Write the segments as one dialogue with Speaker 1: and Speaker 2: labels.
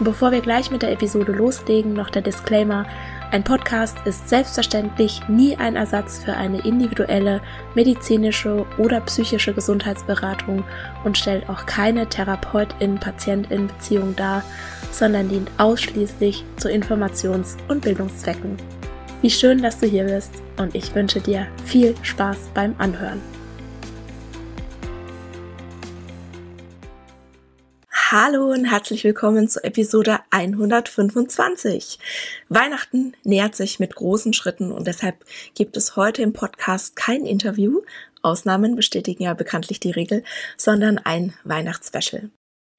Speaker 1: Bevor wir gleich mit der Episode loslegen, noch der Disclaimer, ein Podcast ist selbstverständlich nie ein Ersatz für eine individuelle medizinische oder psychische Gesundheitsberatung und stellt auch keine Therapeutin-Patientin-Beziehung dar, sondern dient ausschließlich zu Informations- und Bildungszwecken. Wie schön, dass du hier bist und ich wünsche dir viel Spaß beim Anhören. Hallo und herzlich willkommen zur Episode 125. Weihnachten nähert sich mit großen Schritten und deshalb gibt es heute im Podcast kein Interview, Ausnahmen bestätigen ja bekanntlich die Regel, sondern ein Weihnachtsspecial.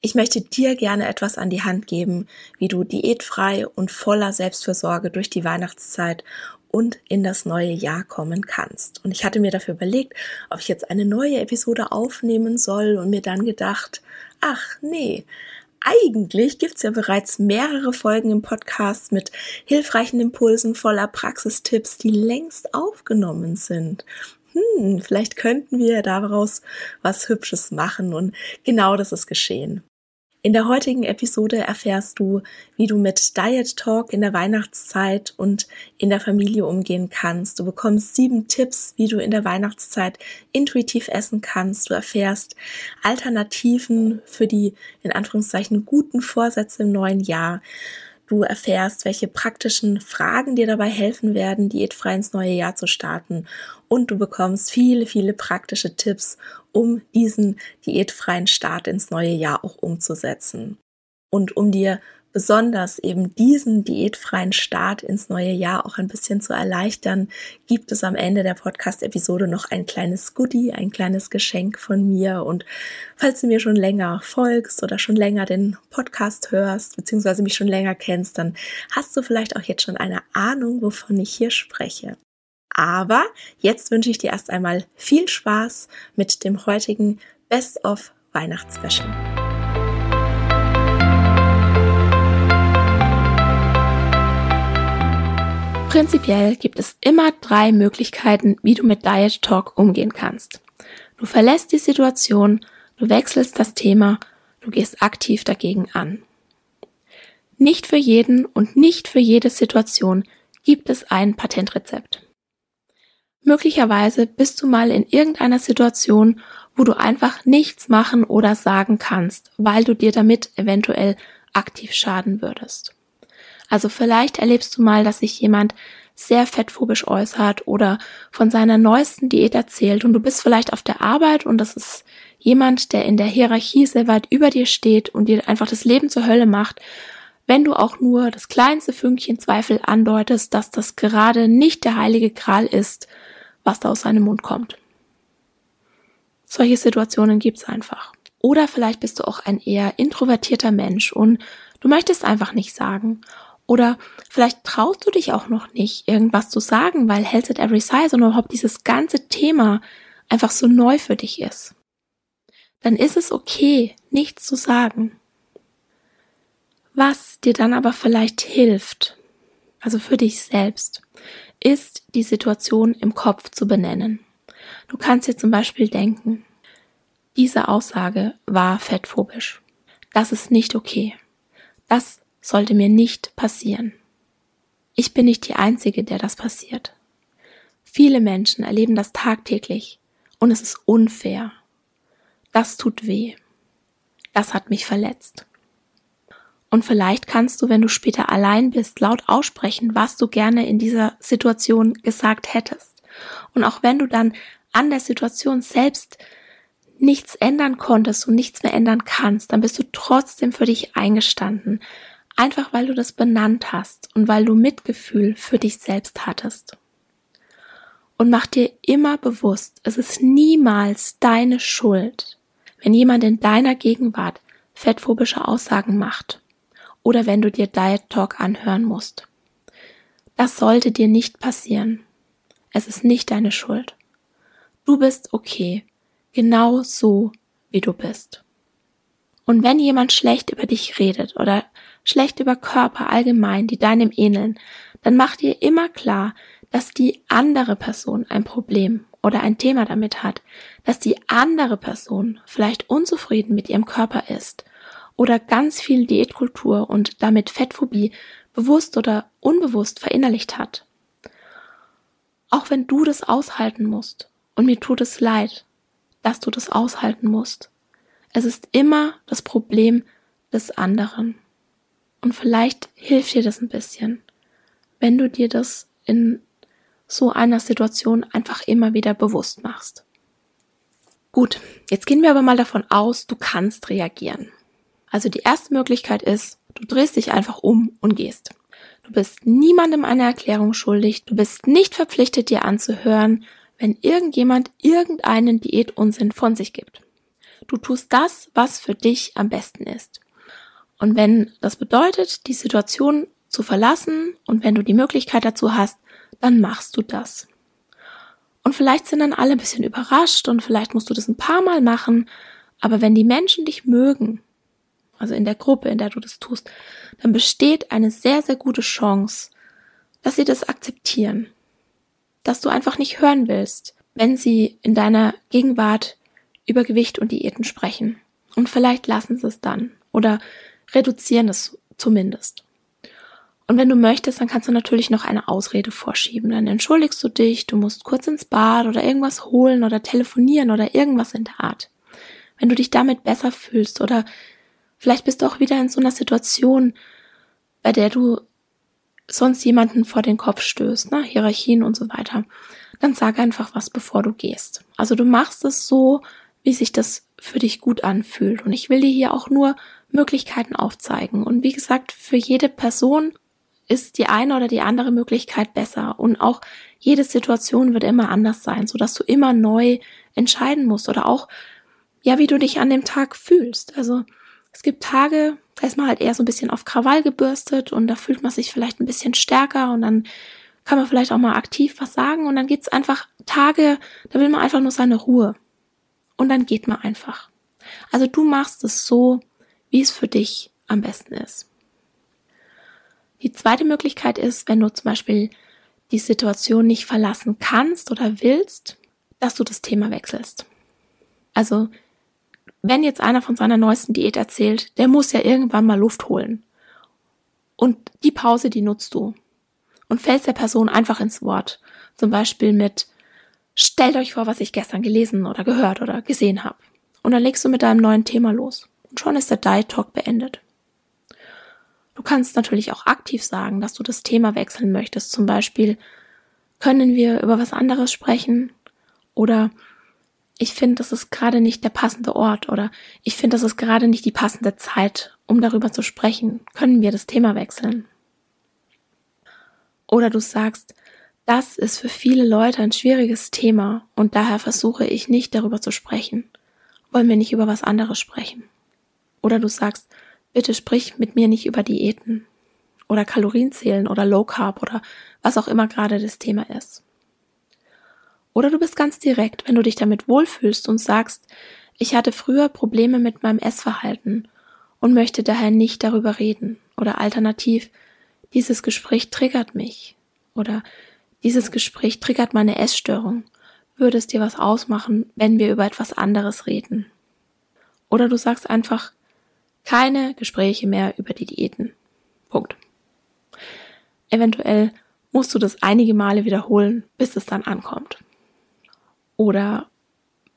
Speaker 1: Ich möchte dir gerne etwas an die Hand geben, wie du diätfrei und voller Selbstfürsorge durch die Weihnachtszeit und in das neue Jahr kommen kannst. Und ich hatte mir dafür überlegt, ob ich jetzt eine neue Episode aufnehmen soll und mir dann gedacht, ach nee, eigentlich gibt's ja bereits mehrere Folgen im Podcast mit hilfreichen Impulsen voller Praxistipps, die längst aufgenommen sind. Hm, vielleicht könnten wir daraus was Hübsches machen und genau das ist geschehen. In der heutigen Episode erfährst du, wie du mit Diet Talk in der Weihnachtszeit und in der Familie umgehen kannst. Du bekommst sieben Tipps, wie du in der Weihnachtszeit intuitiv essen kannst. Du erfährst Alternativen für die in Anführungszeichen guten Vorsätze im neuen Jahr. Du erfährst, welche praktischen Fragen dir dabei helfen werden, diätfrei ins neue Jahr zu starten. Und du bekommst viele, viele praktische Tipps, um diesen diätfreien Start ins neue Jahr auch umzusetzen. Und um dir besonders eben diesen diätfreien Start ins neue Jahr auch ein bisschen zu erleichtern, gibt es am Ende der Podcast-Episode noch ein kleines Goodie, ein kleines Geschenk von mir. Und falls du mir schon länger folgst oder schon länger den Podcast hörst, beziehungsweise mich schon länger kennst, dann hast du vielleicht auch jetzt schon eine Ahnung, wovon ich hier spreche. Aber jetzt wünsche ich dir erst einmal viel Spaß mit dem heutigen Best of Weihnachtsspecial. Prinzipiell gibt es immer drei Möglichkeiten, wie du mit Diet Talk umgehen kannst. Du verlässt die Situation, du wechselst das Thema, du gehst aktiv dagegen an. Nicht für jeden und nicht für jede Situation gibt es ein Patentrezept. Möglicherweise bist du mal in irgendeiner Situation, wo du einfach nichts machen oder sagen kannst, weil du dir damit eventuell aktiv schaden würdest. Also vielleicht erlebst du mal, dass sich jemand sehr fettphobisch äußert oder von seiner neuesten Diät erzählt und du bist vielleicht auf der Arbeit und das ist jemand, der in der Hierarchie sehr weit über dir steht und dir einfach das Leben zur Hölle macht, wenn du auch nur das kleinste Fünkchen Zweifel andeutest, dass das gerade nicht der heilige Kral ist, was da aus seinem Mund kommt. Solche Situationen gibt's einfach. Oder vielleicht bist du auch ein eher introvertierter Mensch und du möchtest einfach nicht sagen oder vielleicht traust du dich auch noch nicht, irgendwas zu sagen, weil Health at Every Size und überhaupt dieses ganze Thema einfach so neu für dich ist. Dann ist es okay, nichts zu sagen. Was dir dann aber vielleicht hilft, also für dich selbst, ist die Situation im Kopf zu benennen. Du kannst dir zum Beispiel denken, diese Aussage war fettphobisch. Das ist nicht okay. Das sollte mir nicht passieren. Ich bin nicht die Einzige, der das passiert. Viele Menschen erleben das tagtäglich und es ist unfair. Das tut weh. Das hat mich verletzt. Und vielleicht kannst du, wenn du später allein bist, laut aussprechen, was du gerne in dieser Situation gesagt hättest. Und auch wenn du dann an der Situation selbst nichts ändern konntest und nichts mehr ändern kannst, dann bist du trotzdem für dich eingestanden. Einfach weil du das benannt hast und weil du Mitgefühl für dich selbst hattest. Und mach dir immer bewusst, es ist niemals deine Schuld, wenn jemand in deiner Gegenwart fettphobische Aussagen macht oder wenn du dir Diet Talk anhören musst. Das sollte dir nicht passieren. Es ist nicht deine Schuld. Du bist okay, genau so, wie du bist. Und wenn jemand schlecht über dich redet oder schlecht über Körper allgemein, die deinem ähneln, dann mach dir immer klar, dass die andere Person ein Problem oder ein Thema damit hat, dass die andere Person vielleicht unzufrieden mit ihrem Körper ist oder ganz viel Diätkultur und damit Fettphobie bewusst oder unbewusst verinnerlicht hat. Auch wenn du das aushalten musst, und mir tut es leid, dass du das aushalten musst. Es ist immer das Problem des anderen. Und vielleicht hilft dir das ein bisschen, wenn du dir das in so einer Situation einfach immer wieder bewusst machst. Gut, jetzt gehen wir aber mal davon aus, du kannst reagieren. Also die erste Möglichkeit ist, du drehst dich einfach um und gehst. Du bist niemandem eine Erklärung schuldig, du bist nicht verpflichtet, dir anzuhören, wenn irgendjemand irgendeinen Diätunsinn von sich gibt. Du tust das, was für dich am besten ist. Und wenn das bedeutet, die Situation zu verlassen und wenn du die Möglichkeit dazu hast, dann machst du das. Und vielleicht sind dann alle ein bisschen überrascht und vielleicht musst du das ein paar Mal machen, aber wenn die Menschen dich mögen, also in der Gruppe, in der du das tust, dann besteht eine sehr, sehr gute Chance, dass sie das akzeptieren dass du einfach nicht hören willst, wenn sie in deiner Gegenwart über Gewicht und Diäten sprechen. Und vielleicht lassen sie es dann oder reduzieren es zumindest. Und wenn du möchtest, dann kannst du natürlich noch eine Ausrede vorschieben. Dann entschuldigst du dich, du musst kurz ins Bad oder irgendwas holen oder telefonieren oder irgendwas in der Art. Wenn du dich damit besser fühlst oder vielleicht bist du auch wieder in so einer Situation, bei der du sonst jemanden vor den Kopf stößt, ne, Hierarchien und so weiter, dann sag einfach was, bevor du gehst. Also du machst es so, wie sich das für dich gut anfühlt. Und ich will dir hier auch nur Möglichkeiten aufzeigen. Und wie gesagt, für jede Person ist die eine oder die andere Möglichkeit besser. Und auch jede Situation wird immer anders sein, so dass du immer neu entscheiden musst oder auch, ja, wie du dich an dem Tag fühlst. Also es gibt Tage, da ist man halt eher so ein bisschen auf Krawall gebürstet und da fühlt man sich vielleicht ein bisschen stärker und dann kann man vielleicht auch mal aktiv was sagen und dann gibt's einfach Tage, da will man einfach nur seine Ruhe. Und dann geht man einfach. Also du machst es so, wie es für dich am besten ist. Die zweite Möglichkeit ist, wenn du zum Beispiel die Situation nicht verlassen kannst oder willst, dass du das Thema wechselst. Also wenn jetzt einer von seiner neuesten Diät erzählt, der muss ja irgendwann mal Luft holen. Und die Pause, die nutzt du. Und fällst der Person einfach ins Wort. Zum Beispiel mit, stellt euch vor, was ich gestern gelesen oder gehört oder gesehen habe. Und dann legst du mit deinem neuen Thema los. Und schon ist der Diet Talk beendet. Du kannst natürlich auch aktiv sagen, dass du das Thema wechseln möchtest. Zum Beispiel, können wir über was anderes sprechen? Oder ich finde, das ist gerade nicht der passende Ort oder ich finde, das ist gerade nicht die passende Zeit, um darüber zu sprechen. Können wir das Thema wechseln? Oder du sagst, das ist für viele Leute ein schwieriges Thema und daher versuche ich nicht darüber zu sprechen. Wollen wir nicht über was anderes sprechen? Oder du sagst, bitte sprich mit mir nicht über Diäten oder Kalorienzählen oder Low Carb oder was auch immer gerade das Thema ist. Oder du bist ganz direkt, wenn du dich damit wohlfühlst und sagst, ich hatte früher Probleme mit meinem Essverhalten und möchte daher nicht darüber reden. Oder alternativ, dieses Gespräch triggert mich. Oder dieses Gespräch triggert meine Essstörung. Würde es dir was ausmachen, wenn wir über etwas anderes reden? Oder du sagst einfach, keine Gespräche mehr über die Diäten. Punkt. Eventuell musst du das einige Male wiederholen, bis es dann ankommt. Oder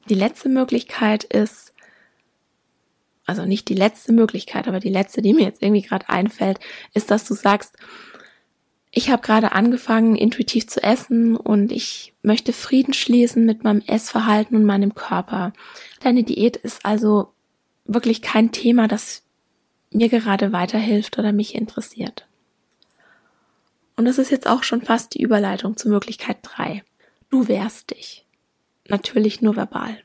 Speaker 1: die letzte Möglichkeit ist, also nicht die letzte Möglichkeit, aber die letzte, die mir jetzt irgendwie gerade einfällt, ist, dass du sagst, ich habe gerade angefangen, intuitiv zu essen und ich möchte Frieden schließen mit meinem Essverhalten und meinem Körper. Deine Diät ist also wirklich kein Thema, das mir gerade weiterhilft oder mich interessiert. Und das ist jetzt auch schon fast die Überleitung zur Möglichkeit drei. Du wehrst dich. Natürlich nur verbal.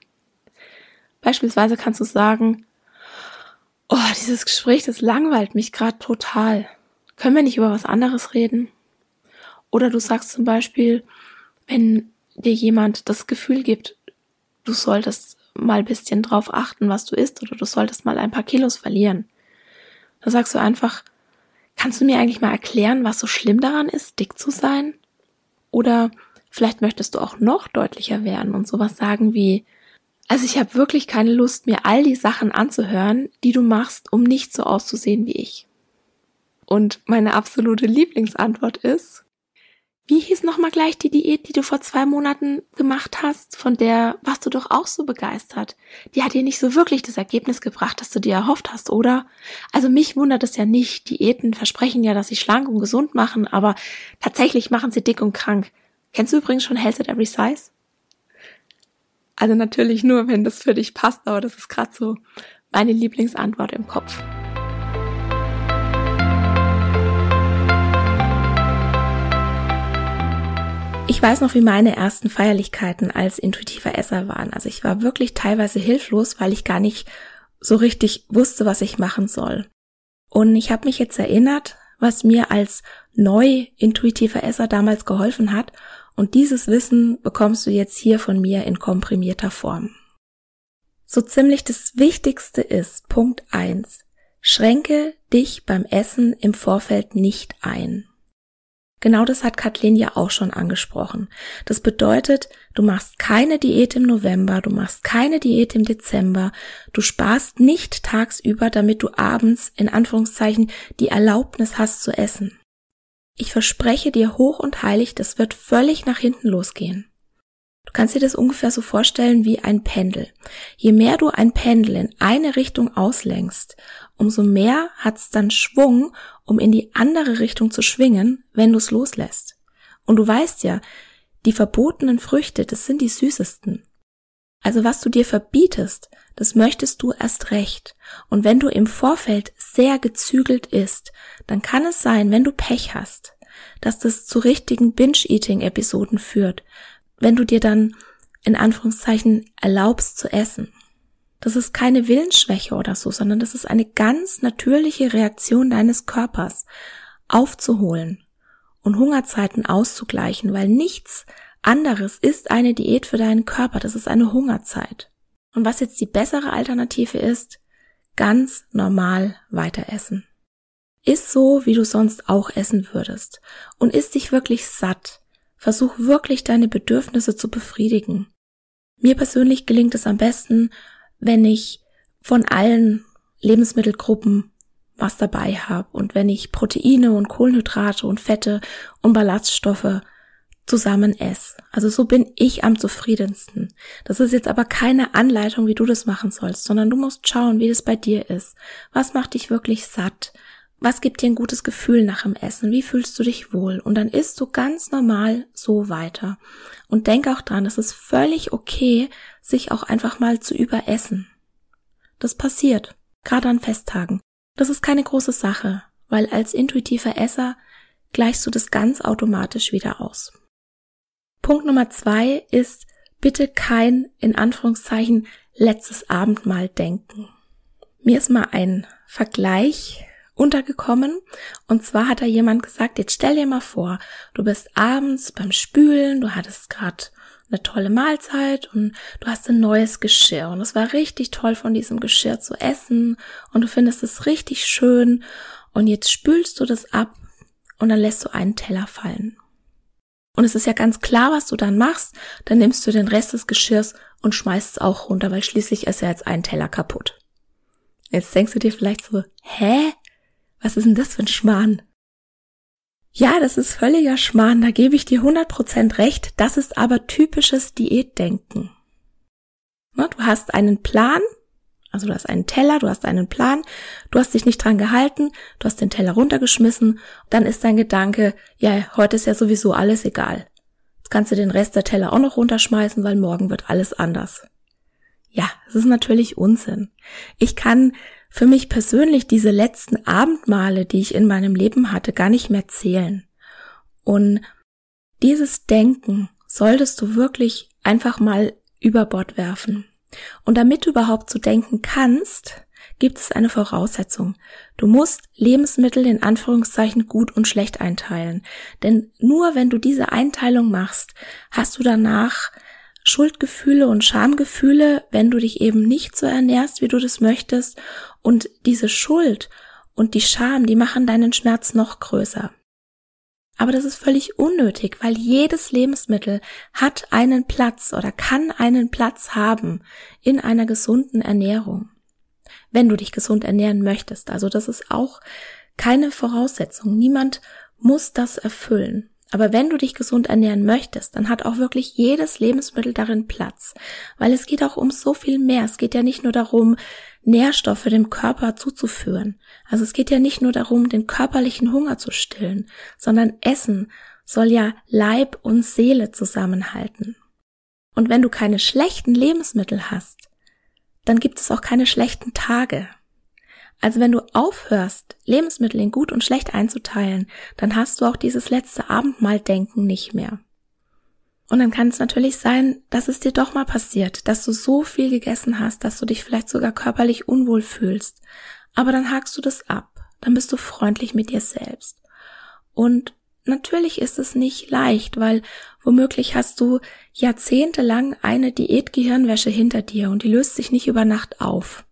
Speaker 1: Beispielsweise kannst du sagen, oh, dieses Gespräch, das langweilt mich gerade total. Können wir nicht über was anderes reden? Oder du sagst zum Beispiel, wenn dir jemand das Gefühl gibt, du solltest mal bisschen drauf achten, was du isst, oder du solltest mal ein paar Kilos verlieren. Da sagst du einfach, kannst du mir eigentlich mal erklären, was so schlimm daran ist, dick zu sein? Oder vielleicht möchtest du auch noch deutlicher werden und sowas sagen wie, also ich habe wirklich keine Lust, mir all die Sachen anzuhören, die du machst, um nicht so auszusehen wie ich. Und meine absolute Lieblingsantwort ist, wie hieß nochmal gleich die Diät, die du vor zwei Monaten gemacht hast? Von der warst du doch auch so begeistert. Die hat dir nicht so wirklich das Ergebnis gebracht, das du dir erhofft hast, oder? Also mich wundert es ja nicht. Diäten versprechen ja, dass sie schlank und gesund machen, aber tatsächlich machen sie dick und krank. Kennst du übrigens schon Health at Every Size? Also natürlich nur, wenn das für dich passt, aber das ist gerade so meine Lieblingsantwort im Kopf. Ich weiß noch, wie meine ersten Feierlichkeiten als intuitiver Esser waren. Also ich war wirklich teilweise hilflos, weil ich gar nicht so richtig wusste, was ich machen soll. Und ich habe mich jetzt erinnert, was mir als neu intuitiver Esser damals geholfen hat. Und dieses Wissen bekommst du jetzt hier von mir in komprimierter Form. So ziemlich das Wichtigste ist Punkt eins: Schränke dich beim Essen im Vorfeld nicht ein. Genau das hat Kathleen ja auch schon angesprochen. Das bedeutet, du machst keine Diät im November, du machst keine Diät im Dezember, du sparst nicht tagsüber, damit du abends in Anführungszeichen die Erlaubnis hast zu essen. Ich verspreche dir hoch und heilig, das wird völlig nach hinten losgehen. Du kannst dir das ungefähr so vorstellen wie ein Pendel. Je mehr du ein Pendel in eine Richtung auslenkst, umso mehr hat's dann Schwung um in die andere Richtung zu schwingen, wenn du es loslässt. Und du weißt ja, die verbotenen Früchte, das sind die süßesten. Also was du dir verbietest, das möchtest du erst recht. Und wenn du im Vorfeld sehr gezügelt isst, dann kann es sein, wenn du Pech hast, dass das zu richtigen Binge-Eating-Episoden führt, wenn du dir dann in Anführungszeichen erlaubst zu essen. Das ist keine Willensschwäche oder so, sondern das ist eine ganz natürliche Reaktion deines Körpers, aufzuholen und Hungerzeiten auszugleichen, weil nichts anderes ist eine Diät für deinen Körper, das ist eine Hungerzeit. Und was jetzt die bessere Alternative ist, ganz normal weiter essen. Iss so, wie du sonst auch essen würdest und isst dich wirklich satt. Versuch wirklich deine Bedürfnisse zu befriedigen. Mir persönlich gelingt es am besten, wenn ich von allen Lebensmittelgruppen was dabei habe und wenn ich Proteine und Kohlenhydrate und Fette und Ballaststoffe zusammen esse. Also so bin ich am zufriedensten. Das ist jetzt aber keine Anleitung, wie du das machen sollst, sondern du musst schauen, wie das bei dir ist. Was macht dich wirklich satt? Was gibt dir ein gutes Gefühl nach dem Essen? Wie fühlst du dich wohl? Und dann isst du ganz normal so weiter. Und denk auch dran, es ist völlig okay, sich auch einfach mal zu überessen. Das passiert, gerade an Festtagen. Das ist keine große Sache, weil als intuitiver Esser gleichst du das ganz automatisch wieder aus. Punkt Nummer zwei ist bitte kein, in Anführungszeichen, letztes Abendmahl denken. Mir ist mal ein Vergleich untergekommen. Und zwar hat da jemand gesagt, jetzt stell dir mal vor, du bist abends beim Spülen, du hattest gerade eine tolle Mahlzeit und du hast ein neues Geschirr und es war richtig toll von diesem Geschirr zu essen und du findest es richtig schön und jetzt spülst du das ab und dann lässt du einen Teller fallen. Und es ist ja ganz klar, was du dann machst, dann nimmst du den Rest des Geschirrs und schmeißt es auch runter, weil schließlich ist ja jetzt ein Teller kaputt. Jetzt denkst du dir vielleicht so, hä? Was ist denn das für ein Schmarrn? Ja, das ist völliger Schmarrn, da gebe ich dir 100% recht. Das ist aber typisches Diätdenken. Du hast einen Plan, Also du hast einen Teller, du hast einen Plan, du hast dich nicht dran gehalten, du hast den Teller runtergeschmissen, dann ist dein Gedanke, ja, heute ist ja sowieso alles egal. Jetzt kannst du den Rest der Teller auch noch runterschmeißen, weil morgen wird alles anders. Ja, es ist natürlich Unsinn. Ich kann für mich persönlich diese letzten Abendmale, die ich in meinem Leben hatte, gar nicht mehr zählen. Und dieses Denken solltest du wirklich einfach mal über Bord werfen. Und damit du überhaupt so denken kannst, gibt es eine Voraussetzung. Du musst Lebensmittel in Anführungszeichen gut und schlecht einteilen. Denn nur wenn du diese Einteilung machst, hast du danach Schuldgefühle und Schamgefühle, wenn du dich eben nicht so ernährst, wie du das möchtest. Und diese Schuld und die Scham, die machen deinen Schmerz noch größer. Aber das ist völlig unnötig, weil jedes Lebensmittel hat einen Platz oder kann einen Platz haben in einer gesunden Ernährung. Wenn du dich gesund ernähren möchtest. Also das ist auch keine Voraussetzung. Niemand muss das erfüllen. Aber wenn du dich gesund ernähren möchtest, dann hat auch wirklich jedes Lebensmittel darin Platz. Weil es geht auch um so viel mehr. Es geht ja nicht nur darum, Nährstoffe dem Körper zuzuführen. Also es geht ja nicht nur darum, den körperlichen Hunger zu stillen, sondern Essen soll ja Leib und Seele zusammenhalten. Und wenn du keine schlechten Lebensmittel hast, dann gibt es auch keine schlechten Tage. Also wenn du aufhörst, Lebensmittel in gut und schlecht einzuteilen, dann hast du auch dieses letzte Abendmahldenken nicht mehr. Und dann kann es natürlich sein, dass es dir doch mal passiert, dass du so viel gegessen hast, dass du dich vielleicht sogar körperlich unwohl fühlst. Aber dann hakst du das ab. Dann bist du freundlich mit dir selbst. Und natürlich ist es nicht leicht, weil womöglich hast du jahrzehntelang eine Diätgehirnwäsche hinter dir und die löst sich nicht über Nacht auf.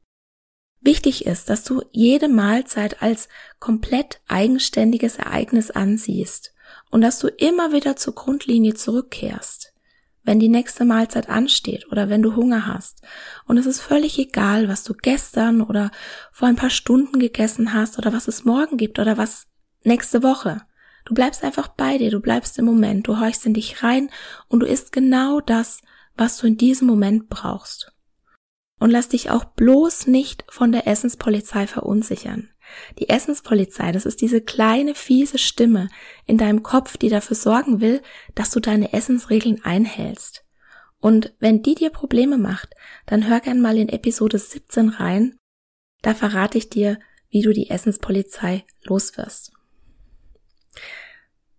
Speaker 1: Wichtig ist, dass du jede Mahlzeit als komplett eigenständiges Ereignis ansiehst und dass du immer wieder zur Grundlinie zurückkehrst, wenn die nächste Mahlzeit ansteht oder wenn du Hunger hast. Und es ist völlig egal, was du gestern oder vor ein paar Stunden gegessen hast oder was es morgen gibt oder was nächste Woche. Du bleibst einfach bei dir, du bleibst im Moment, du horchst in dich rein und du isst genau das, was du in diesem Moment brauchst. Und lass dich auch bloß nicht von der Essenspolizei verunsichern. Die Essenspolizei, das ist diese kleine fiese Stimme in deinem Kopf, die dafür sorgen will, dass du deine Essensregeln einhältst. Und wenn die dir Probleme macht, dann hör gern mal in Episode 17 rein. Da verrate ich dir, wie du die Essenspolizei loswirst.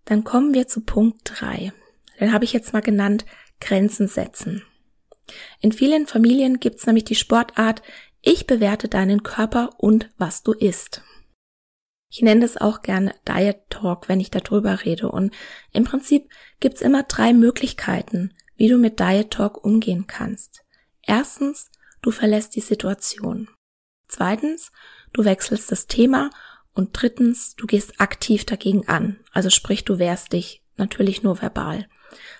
Speaker 1: Dann kommen wir zu Punkt 3. Den habe ich jetzt mal genannt Grenzen setzen. In vielen Familien gibt's nämlich die Sportart, ich bewerte deinen Körper und was du isst. Ich nenne das auch gerne Diet Talk, wenn ich darüber rede. Und im Prinzip gibt's immer drei Möglichkeiten, wie du mit Diet Talk umgehen kannst. Erstens, du verlässt die Situation. Zweitens, du wechselst das Thema. Und drittens, du gehst aktiv dagegen an. Also sprich, du wehrst dich natürlich nur verbal.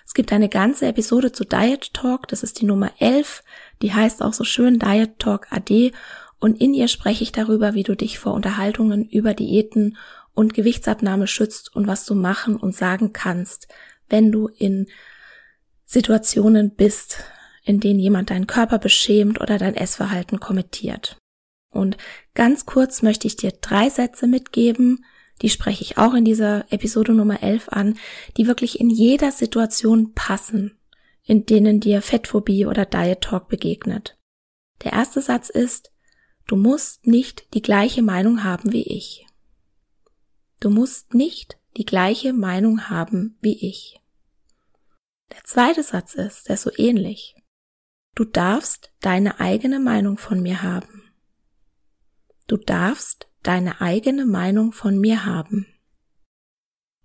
Speaker 1: Es gibt eine ganze Episode zu Diet Talk, das ist die Nummer 11, die heißt auch so schön Diet Talk AD und in ihr spreche ich darüber, wie du dich vor Unterhaltungen über Diäten und Gewichtsabnahme schützt und was du machen und sagen kannst, wenn du in Situationen bist, in denen jemand deinen Körper beschämt oder dein Essverhalten kommentiert. Und ganz kurz möchte ich dir drei Sätze mitgeben, die spreche ich auch in dieser Episode Nummer 11 an, die wirklich in jeder Situation passen, in denen dir Fettphobie oder Diet Talk begegnet. Der erste Satz ist, du musst nicht die gleiche Meinung haben wie ich. Du musst nicht die gleiche Meinung haben wie ich. Der zweite Satz ist, der ist so ähnlich. Du darfst deine eigene Meinung von mir haben. Du darfst deine eigene Meinung von mir haben.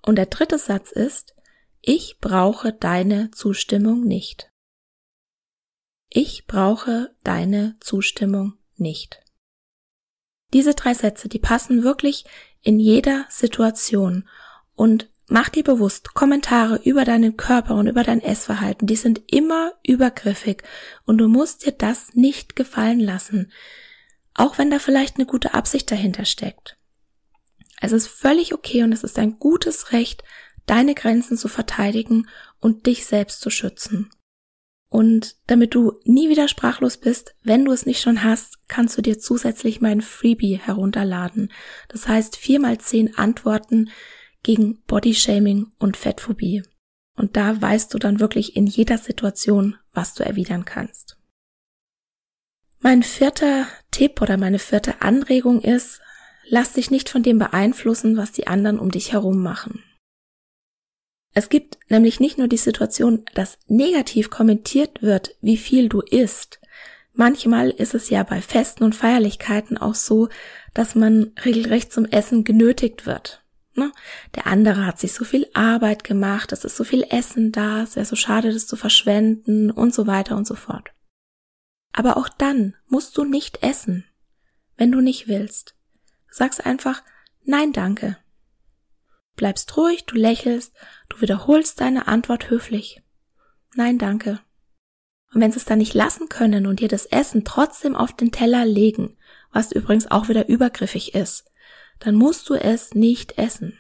Speaker 1: Und der dritte Satz ist, ich brauche deine Zustimmung nicht. Ich brauche deine Zustimmung nicht. Diese drei Sätze, die passen wirklich in jeder Situation und mach dir bewusst, Kommentare über deinen Körper und über dein Essverhalten, die sind immer übergriffig und du musst dir das nicht gefallen lassen auch wenn da vielleicht eine gute Absicht dahinter steckt. Es ist völlig okay und es ist ein gutes Recht, deine Grenzen zu verteidigen und dich selbst zu schützen. Und damit du nie wieder sprachlos bist, wenn du es nicht schon hast, kannst du dir zusätzlich mein Freebie herunterladen. Das heißt vier mal zehn Antworten gegen Bodyshaming und Fettphobie. Und da weißt du dann wirklich in jeder Situation, was du erwidern kannst. Mein vierter Tipp oder meine vierte Anregung ist, lass dich nicht von dem beeinflussen, was die anderen um dich herum machen. Es gibt nämlich nicht nur die Situation, dass negativ kommentiert wird, wie viel du isst. Manchmal ist es ja bei Festen und Feierlichkeiten auch so, dass man regelrecht zum Essen genötigt wird. Ne? Der andere hat sich so viel Arbeit gemacht, es ist so viel Essen da, es wäre so schade, das zu verschwenden und so weiter und so fort. Aber auch dann musst du nicht essen, wenn du nicht willst. Sag's einfach, nein danke, Bleibst ruhig, du lächelst, du wiederholst deine Antwort höflich. Nein, danke. Und wenn sie es dann nicht lassen können und dir das Essen trotzdem auf den Teller legen, was übrigens auch wieder übergriffig ist, dann musst du es nicht essen.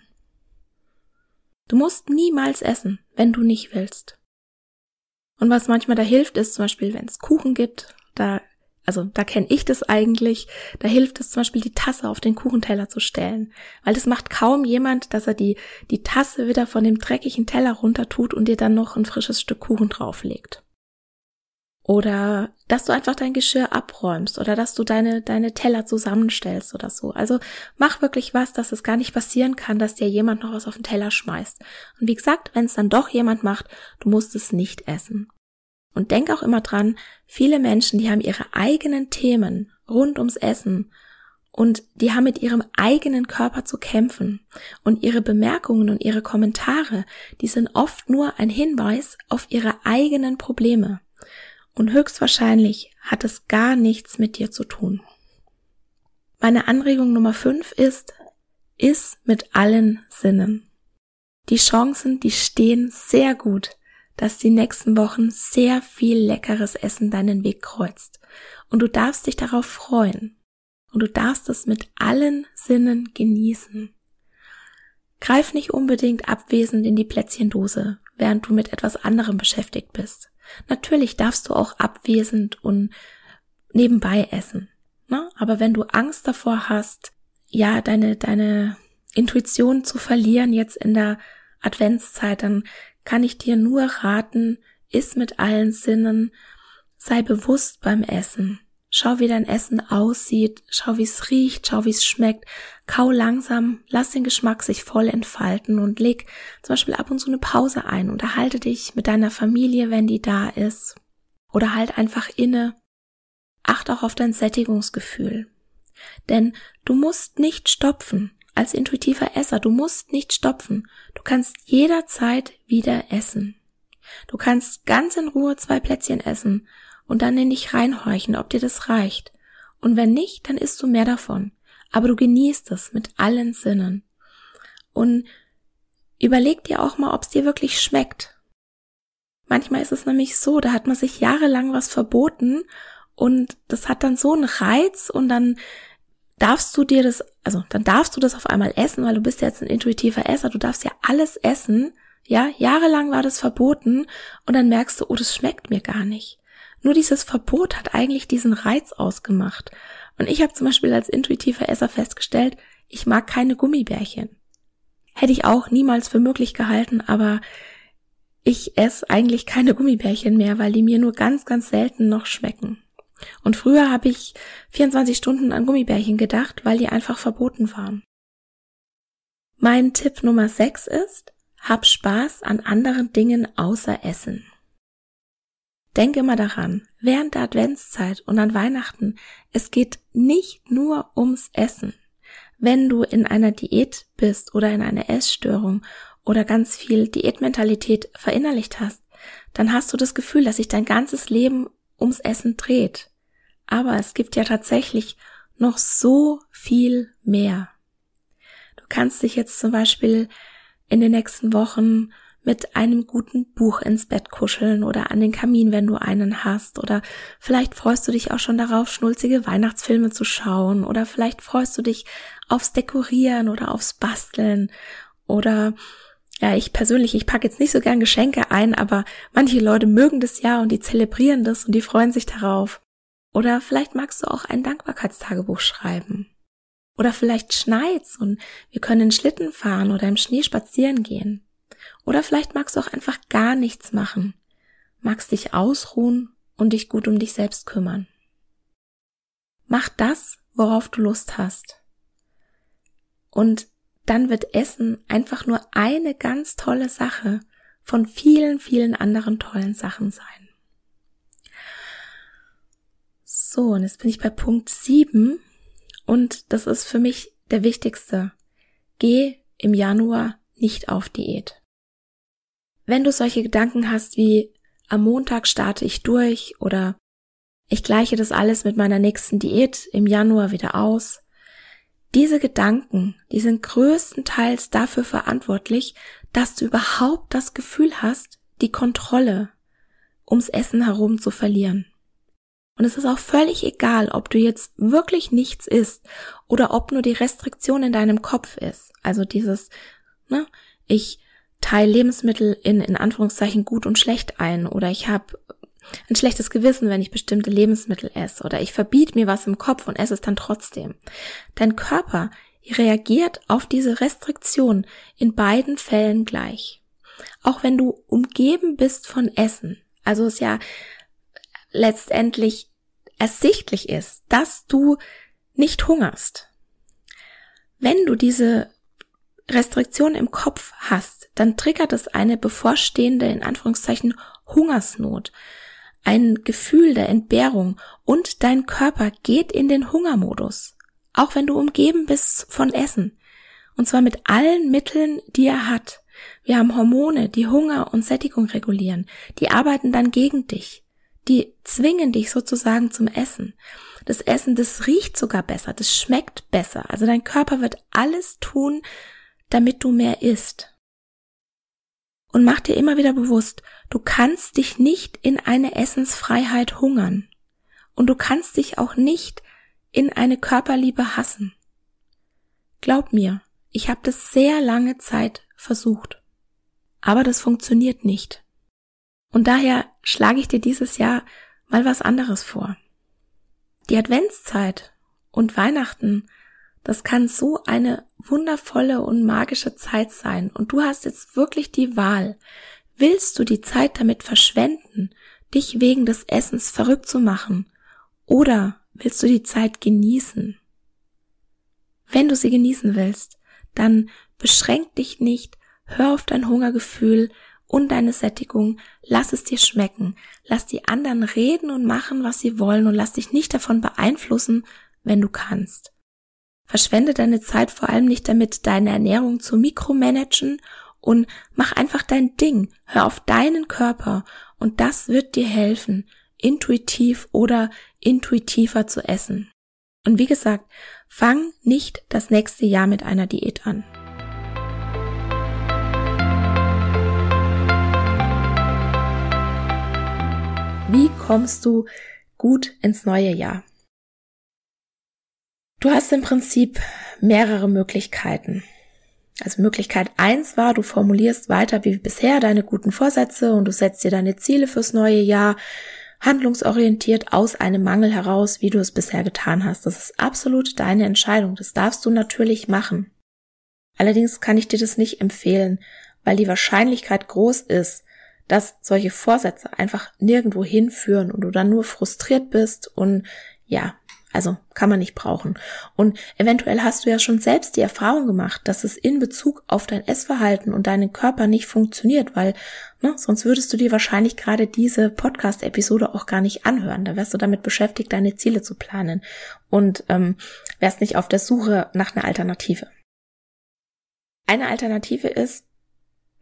Speaker 1: Du musst niemals essen, wenn du nicht willst. Und was manchmal da hilft, ist zum Beispiel, wenn es Kuchen gibt, da also da kenne ich das eigentlich, da hilft es zum Beispiel, die Tasse auf den Kuchenteller zu stellen. Weil das macht kaum jemand, dass er die, die Tasse wieder von dem dreckigen Teller runter tut und dir dann noch ein frisches Stück Kuchen drauflegt. Oder dass du einfach dein Geschirr abräumst oder dass du deine, deine Teller zusammenstellst oder so. Also mach wirklich was, dass es gar nicht passieren kann, dass dir jemand noch was auf den Teller schmeißt. Und wie gesagt, wenn es dann doch jemand macht, du musst es nicht essen. Und denk auch immer dran, viele Menschen, die haben ihre eigenen Themen rund ums Essen und die haben mit ihrem eigenen Körper zu kämpfen. Und ihre Bemerkungen und ihre Kommentare, die sind oft nur ein Hinweis auf ihre eigenen Probleme. Und höchstwahrscheinlich hat es gar nichts mit dir zu tun. Meine Anregung Nummer 5 ist, iss mit allen Sinnen. Die Chancen, die stehen sehr gut, dass die nächsten Wochen sehr viel leckeres Essen deinen Weg kreuzt. Und du darfst dich darauf freuen. Und du darfst es mit allen Sinnen genießen. Greif nicht unbedingt abwesend in die Plätzchendose, während du mit etwas anderem beschäftigt bist. Natürlich darfst du auch abwesend und nebenbei essen. Ne? Aber wenn du Angst davor hast, ja, deine, deine Intuition zu verlieren jetzt in der Adventszeit, dann kann ich dir nur raten, iss mit allen Sinnen, sei bewusst beim Essen. Schau, wie dein Essen aussieht, schau, wie es riecht, schau, wie es schmeckt. Kau langsam, lass den Geschmack sich voll entfalten und leg zum Beispiel ab und zu eine Pause ein. Unterhalte dich mit deiner Familie, wenn die da ist. Oder halt einfach inne. Acht auch auf dein Sättigungsgefühl. Denn du musst nicht stopfen als intuitiver Esser, du musst nicht stopfen. Du kannst jederzeit wieder essen. Du kannst ganz in Ruhe zwei Plätzchen essen und dann in dich reinhorchen, ob dir das reicht. Und wenn nicht, dann isst du mehr davon. Aber du genießt es mit allen Sinnen. Und überleg dir auch mal, ob es dir wirklich schmeckt. Manchmal ist es nämlich so, da hat man sich jahrelang was verboten und das hat dann so einen Reiz und dann darfst du dir das, also dann darfst du das auf einmal essen, weil du bist ja jetzt ein intuitiver Esser, du darfst ja alles essen, ja, jahrelang war das verboten und dann merkst du, oh, das schmeckt mir gar nicht. Nur dieses Verbot hat eigentlich diesen Reiz ausgemacht. Und ich habe zum Beispiel als intuitiver Esser festgestellt, ich mag keine Gummibärchen. Hätte ich auch niemals für möglich gehalten, aber ich esse eigentlich keine Gummibärchen mehr, weil die mir nur ganz, ganz selten noch schmecken. Und früher habe ich 24 Stunden an Gummibärchen gedacht, weil die einfach verboten waren. Mein Tipp Nummer 6 ist, hab Spaß an anderen Dingen außer Essen. Denke immer daran, während der Adventszeit und an Weihnachten, es geht nicht nur ums Essen. Wenn du in einer Diät bist oder in einer Essstörung oder ganz viel Diätmentalität verinnerlicht hast, dann hast du das Gefühl, dass sich dein ganzes Leben ums Essen dreht. Aber es gibt ja tatsächlich noch so viel mehr. Du kannst dich jetzt zum Beispiel in den nächsten Wochen mit einem guten Buch ins Bett kuscheln oder an den Kamin, wenn du einen hast. Oder vielleicht freust du dich auch schon darauf, schnulzige Weihnachtsfilme zu schauen. Oder vielleicht freust du dich aufs Dekorieren oder aufs Basteln. Oder ja, ich persönlich, ich packe jetzt nicht so gern Geschenke ein, aber manche Leute mögen das ja und die zelebrieren das und die freuen sich darauf. Oder vielleicht magst du auch ein Dankbarkeitstagebuch schreiben. Oder vielleicht schneit's und wir können in Schlitten fahren oder im Schnee spazieren gehen. Oder vielleicht magst du auch einfach gar nichts machen. Magst dich ausruhen und dich gut um dich selbst kümmern. Mach das, worauf du Lust hast. Und dann wird Essen einfach nur eine ganz tolle Sache von vielen, vielen anderen tollen Sachen sein. So, und jetzt bin ich bei Punkt 7 und das ist für mich der wichtigste. Geh im Januar nicht auf Diät. Wenn du solche Gedanken hast wie am Montag starte ich durch oder ich gleiche das alles mit meiner nächsten Diät im Januar wieder aus, diese Gedanken, die sind größtenteils dafür verantwortlich, dass du überhaupt das Gefühl hast, die Kontrolle ums Essen herum zu verlieren. Und es ist auch völlig egal, ob du jetzt wirklich nichts isst oder ob nur die Restriktion in deinem Kopf ist. Also dieses, ne, ich teile Lebensmittel in, in Anführungszeichen gut und schlecht ein oder ich habe ein schlechtes Gewissen, wenn ich bestimmte Lebensmittel esse oder ich verbiete mir was im Kopf und esse es dann trotzdem. Dein Körper reagiert auf diese Restriktion in beiden Fällen gleich. Auch wenn du umgeben bist von Essen, also es ja letztendlich ersichtlich ist, dass du nicht hungerst. Wenn du diese Restriktion im Kopf hast, dann triggert es eine bevorstehende, in Anführungszeichen, Hungersnot ein Gefühl der Entbehrung und dein Körper geht in den Hungermodus, auch wenn du umgeben bist von Essen. Und zwar mit allen Mitteln, die er hat. Wir haben Hormone, die Hunger und Sättigung regulieren. Die arbeiten dann gegen dich. Die zwingen dich sozusagen zum Essen. Das Essen, das riecht sogar besser, das schmeckt besser. Also dein Körper wird alles tun, damit du mehr isst. Und mach dir immer wieder bewusst, du kannst dich nicht in eine Essensfreiheit hungern. Und du kannst dich auch nicht in eine Körperliebe hassen. Glaub mir, ich habe das sehr lange Zeit versucht. Aber das funktioniert nicht. Und daher schlage ich dir dieses Jahr mal was anderes vor. Die Adventszeit und Weihnachten das kann so eine wundervolle und magische Zeit sein. Und du hast jetzt wirklich die Wahl. Willst du die Zeit damit verschwenden, dich wegen des Essens verrückt zu machen? Oder willst du die Zeit genießen? Wenn du sie genießen willst, dann beschränk dich nicht, hör auf dein Hungergefühl und deine Sättigung, lass es dir schmecken, lass die anderen reden und machen, was sie wollen und lass dich nicht davon beeinflussen, wenn du kannst. Verschwende deine Zeit vor allem nicht damit, deine Ernährung zu mikromanagen und mach einfach dein Ding. Hör auf deinen Körper und das wird dir helfen, intuitiv oder intuitiver zu essen. Und wie gesagt, fang nicht das nächste Jahr mit einer Diät an. Kommst du gut ins neue Jahr? Du hast im Prinzip mehrere Möglichkeiten. Also Möglichkeit eins war, du formulierst weiter wie bisher deine guten Vorsätze und du setzt dir deine Ziele fürs neue Jahr handlungsorientiert aus einem Mangel heraus, wie du es bisher getan hast. Das ist absolut deine Entscheidung. Das darfst du natürlich machen. Allerdings kann ich dir das nicht empfehlen, weil die Wahrscheinlichkeit groß ist, dass solche Vorsätze einfach nirgendwo hinführen und du dann nur frustriert bist und ja, also kann man nicht brauchen. Und eventuell hast du ja schon selbst die Erfahrung gemacht, dass es in Bezug auf dein Essverhalten und deinen Körper nicht funktioniert, weil ne, sonst würdest du dir wahrscheinlich gerade diese Podcast-Episode auch gar nicht anhören. Da wärst du damit beschäftigt, deine Ziele zu planen und ähm, wärst nicht auf der Suche nach einer Alternative. Eine Alternative ist,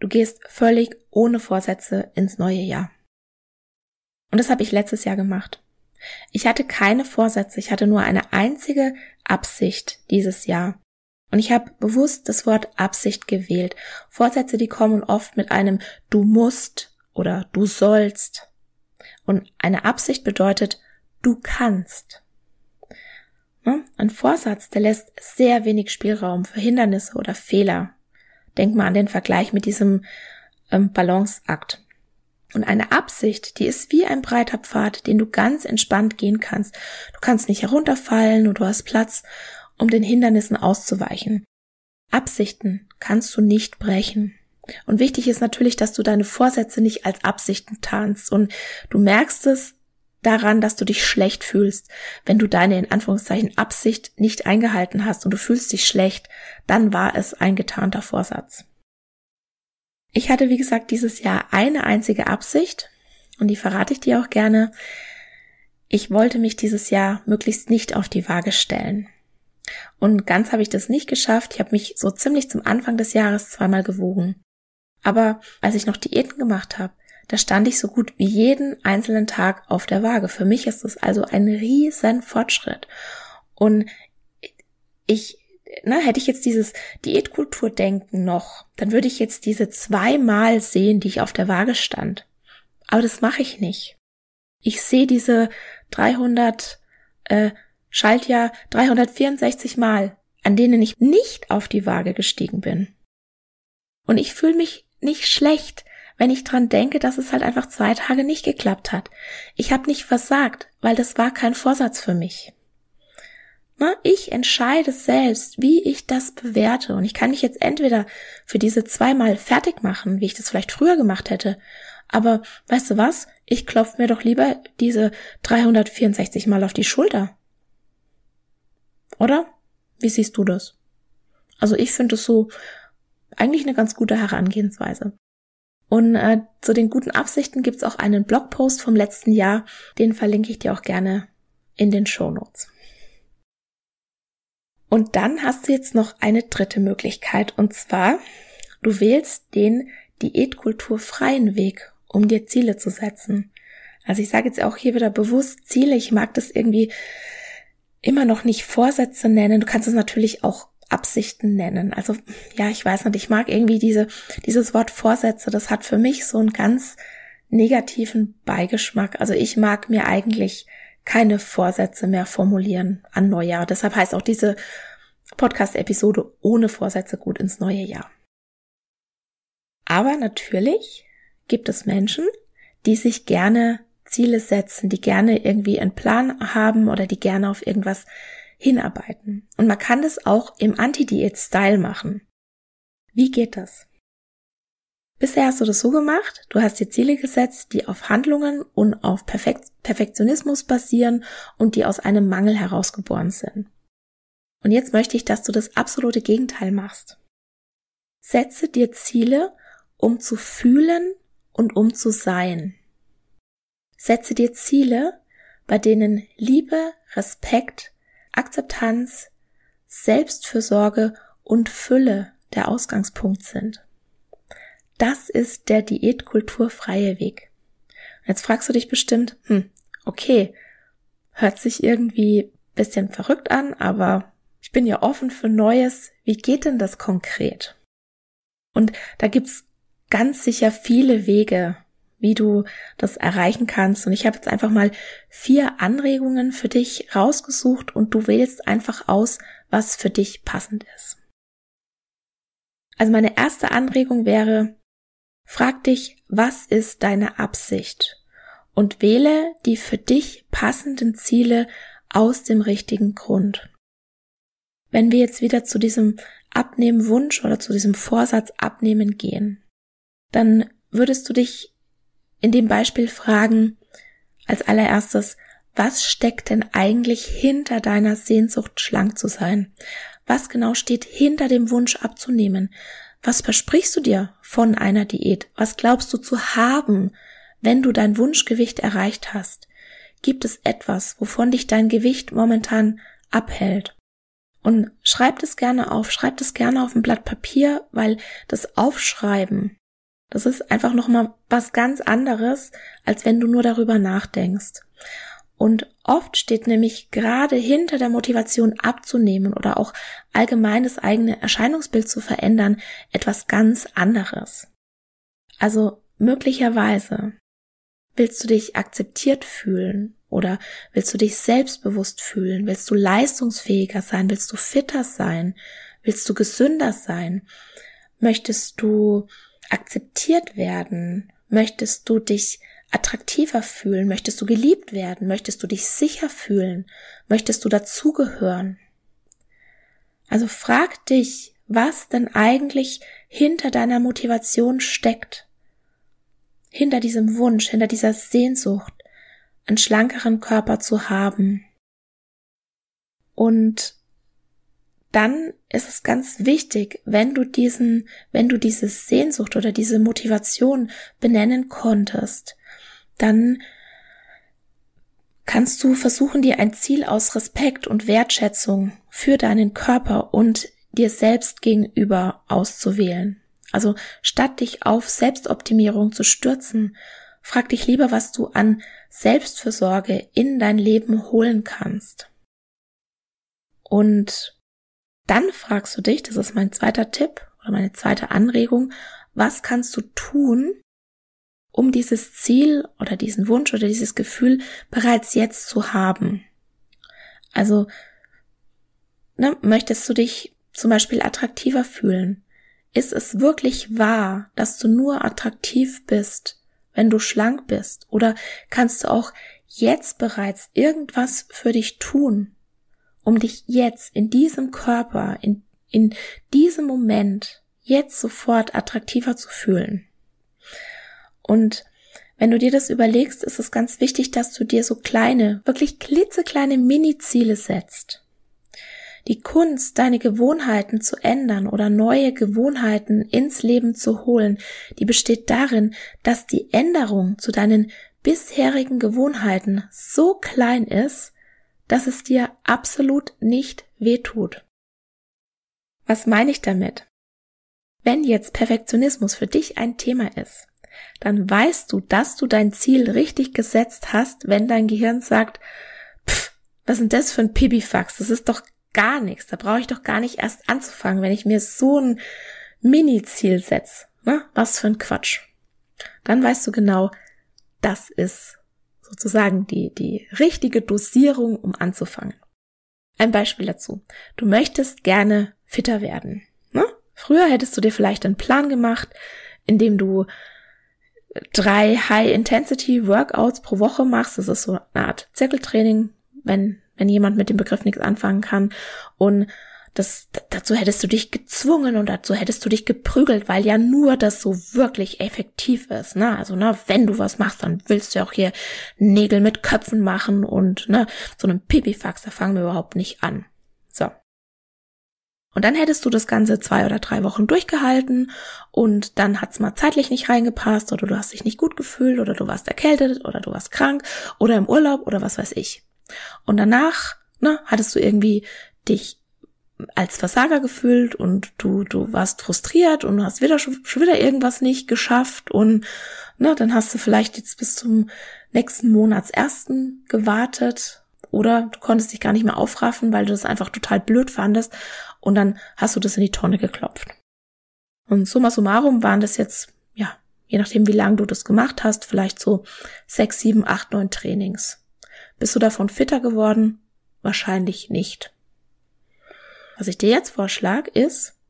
Speaker 1: du gehst völlig ohne Vorsätze ins neue Jahr. Und das habe ich letztes Jahr gemacht. Ich hatte keine Vorsätze, ich hatte nur eine einzige Absicht dieses Jahr. Und ich habe bewusst das Wort Absicht gewählt. Vorsätze, die kommen oft mit einem du musst oder du sollst. Und eine Absicht bedeutet du kannst. Ne? Ein Vorsatz, der lässt sehr wenig Spielraum für Hindernisse oder Fehler. Denk mal an den Vergleich mit diesem ähm, Balanceakt. Und eine Absicht, die ist wie ein breiter Pfad, den du ganz entspannt gehen kannst. Du kannst nicht herunterfallen und du hast Platz, um den Hindernissen auszuweichen. Absichten kannst du nicht brechen. Und wichtig ist natürlich, dass du deine Vorsätze nicht als Absichten tarnst. Und du merkst es daran, dass du dich schlecht fühlst. Wenn du deine in Anführungszeichen Absicht nicht eingehalten hast und du fühlst dich schlecht, dann war es ein getarnter Vorsatz. Ich hatte, wie gesagt, dieses Jahr eine einzige Absicht und die verrate ich dir auch gerne. Ich wollte mich dieses Jahr möglichst nicht auf die Waage stellen. Und ganz habe ich das nicht geschafft. Ich habe mich so ziemlich zum Anfang des Jahres zweimal gewogen. Aber als ich noch Diäten gemacht habe, da stand ich so gut wie jeden einzelnen Tag auf der Waage. Für mich ist das also ein riesen Fortschritt. Und ich, na, hätte ich jetzt dieses Diätkulturdenken noch, dann würde ich jetzt diese zweimal sehen, die ich auf der Waage stand. Aber das mache ich nicht. Ich sehe diese 300 äh, Schaltjahr 364 Mal, an denen ich nicht auf die Waage gestiegen bin. Und ich fühle mich nicht schlecht, wenn ich dran denke, dass es halt einfach zwei Tage nicht geklappt hat. Ich habe nicht versagt, weil das war kein Vorsatz für mich. Na, ich entscheide selbst, wie ich das bewerte. Und ich kann mich jetzt entweder für diese zweimal fertig machen, wie ich das vielleicht früher gemacht hätte. Aber weißt du was? Ich klopfe mir doch lieber diese 364 Mal auf die Schulter. Oder? Wie siehst du das? Also ich finde es so eigentlich eine ganz gute Herangehensweise. Und äh, zu den guten Absichten gibt's auch einen Blogpost vom letzten Jahr, den verlinke ich dir auch gerne in den Show Notes. Und dann hast du jetzt noch eine dritte Möglichkeit, und zwar, du wählst den diätkulturfreien Weg, um dir Ziele zu setzen. Also ich sage jetzt auch hier wieder bewusst Ziele, ich mag das irgendwie immer noch nicht Vorsätze nennen. Du kannst es natürlich auch Absichten nennen. Also ja, ich weiß nicht, ich mag irgendwie diese, dieses Wort Vorsätze, das hat für mich so einen ganz negativen Beigeschmack. Also ich mag mir eigentlich keine Vorsätze mehr formulieren an Neujahr. Deshalb heißt auch diese Podcast-Episode ohne Vorsätze gut ins neue Jahr. Aber natürlich gibt es Menschen, die sich gerne Ziele setzen, die gerne irgendwie einen Plan haben oder die gerne auf irgendwas hinarbeiten. Und man kann das auch im Anti-Diät-Style machen. Wie geht das? Bisher hast du das so gemacht, du hast dir Ziele gesetzt, die auf Handlungen und auf Perfekt Perfektionismus basieren und die aus einem Mangel herausgeboren sind. Und jetzt möchte ich, dass du das absolute Gegenteil machst. Setze dir Ziele, um zu fühlen und um zu sein. Setze dir Ziele, bei denen Liebe, Respekt, Akzeptanz, Selbstfürsorge und Fülle der Ausgangspunkt sind. Das ist der diätkulturfreie Weg. Jetzt fragst du dich bestimmt, hm, okay, hört sich irgendwie bisschen verrückt an, aber ich bin ja offen für Neues. Wie geht denn das konkret? Und da gibt's ganz sicher viele Wege, wie du das erreichen kannst. Und ich habe jetzt einfach mal vier Anregungen für dich rausgesucht und du wählst einfach aus, was für dich passend ist. Also meine erste Anregung wäre, frag dich, was ist deine Absicht? Und wähle die für dich passenden Ziele aus dem richtigen Grund. Wenn wir jetzt wieder zu diesem Abnehmenwunsch oder zu diesem Vorsatz abnehmen gehen, dann würdest du dich in dem Beispiel fragen, als allererstes, was steckt denn eigentlich hinter deiner Sehnsucht, schlank zu sein? Was genau steht hinter dem Wunsch abzunehmen? Was versprichst du dir von einer Diät? Was glaubst du zu haben, wenn du dein Wunschgewicht erreicht hast? Gibt es etwas, wovon dich dein Gewicht momentan abhält? Und schreib das gerne auf, schreib das gerne auf ein Blatt Papier, weil das Aufschreiben das ist einfach nochmal was ganz anderes, als wenn du nur darüber nachdenkst. Und oft steht nämlich gerade hinter der Motivation abzunehmen oder auch allgemein das eigene Erscheinungsbild zu verändern etwas ganz anderes. Also möglicherweise willst du dich akzeptiert fühlen oder willst du dich selbstbewusst fühlen? Willst du leistungsfähiger sein? Willst du fitter sein? Willst du gesünder sein? Möchtest du akzeptiert werden? Möchtest du dich attraktiver fühlen? Möchtest du geliebt werden? Möchtest du dich sicher fühlen? Möchtest du dazugehören? Also frag dich, was denn eigentlich hinter deiner Motivation steckt. Hinter diesem Wunsch, hinter dieser Sehnsucht, einen schlankeren Körper zu haben. Und dann ist es ganz wichtig, wenn du diesen, wenn du diese Sehnsucht oder diese Motivation benennen konntest, dann kannst du versuchen, dir ein Ziel aus Respekt und Wertschätzung für deinen Körper und dir selbst gegenüber auszuwählen. Also statt dich auf Selbstoptimierung zu stürzen, frag dich lieber, was du an Selbstfürsorge in dein Leben holen kannst. Und dann fragst du dich, das ist mein zweiter Tipp oder meine zweite Anregung, was kannst du tun, um dieses Ziel oder diesen Wunsch oder dieses Gefühl bereits jetzt zu haben. Also ne, möchtest du dich zum Beispiel attraktiver fühlen? Ist es wirklich wahr, dass du nur attraktiv bist, wenn du schlank bist? Oder kannst du auch jetzt bereits irgendwas für dich tun, um dich jetzt in diesem Körper, in, in diesem Moment, jetzt sofort attraktiver zu fühlen? Und wenn du dir das überlegst, ist es ganz wichtig, dass du dir so kleine, wirklich klitzekleine Mini-Ziele setzt. Die Kunst, deine Gewohnheiten zu ändern oder neue Gewohnheiten ins Leben zu holen, die besteht darin, dass die Änderung zu deinen bisherigen Gewohnheiten so klein ist, dass es dir absolut nicht wehtut. Was meine ich damit? Wenn jetzt Perfektionismus für dich ein Thema ist, dann weißt du, dass du dein Ziel richtig gesetzt hast, wenn dein Gehirn sagt, pff, was denn das für ein Pipifax? Das ist doch gar nichts. Da brauche ich doch gar nicht erst anzufangen, wenn ich mir so ein Mini-Ziel setze. Ne? Was für ein Quatsch. Dann weißt du genau, das ist sozusagen die, die richtige Dosierung, um anzufangen. Ein Beispiel dazu. Du möchtest gerne fitter werden. Ne? Früher hättest du dir vielleicht einen Plan gemacht, in dem du drei High-Intensity-Workouts pro Woche machst. Das ist so eine Art Zirkeltraining, wenn, wenn jemand mit dem Begriff nichts anfangen kann. Und das, dazu hättest du dich gezwungen und dazu hättest du dich geprügelt, weil ja nur das so wirklich effektiv ist, ne? Also, ne, wenn du was machst, dann willst du auch hier Nägel mit Köpfen machen und, ne, so einem Pipifax, da fangen wir überhaupt nicht an. So. Und dann hättest du das Ganze zwei oder drei Wochen durchgehalten und dann hat's mal zeitlich nicht reingepasst oder du hast dich nicht gut gefühlt oder du warst erkältet oder du warst krank oder im Urlaub oder was weiß ich. Und danach, ne, hattest du irgendwie dich als Versager gefühlt und du, du warst frustriert und hast wieder schon, schon wieder irgendwas nicht geschafft und ne, dann hast du vielleicht jetzt bis zum nächsten Monatsersten gewartet oder du konntest dich gar nicht mehr aufraffen, weil du das einfach total blöd fandest und dann hast du das in die Tonne geklopft. Und summa summarum waren das jetzt, ja, je nachdem wie lange du das gemacht hast, vielleicht so sechs, sieben, acht, neun Trainings. Bist du davon fitter geworden? Wahrscheinlich nicht. Was ich dir jetzt vorschlage, ist,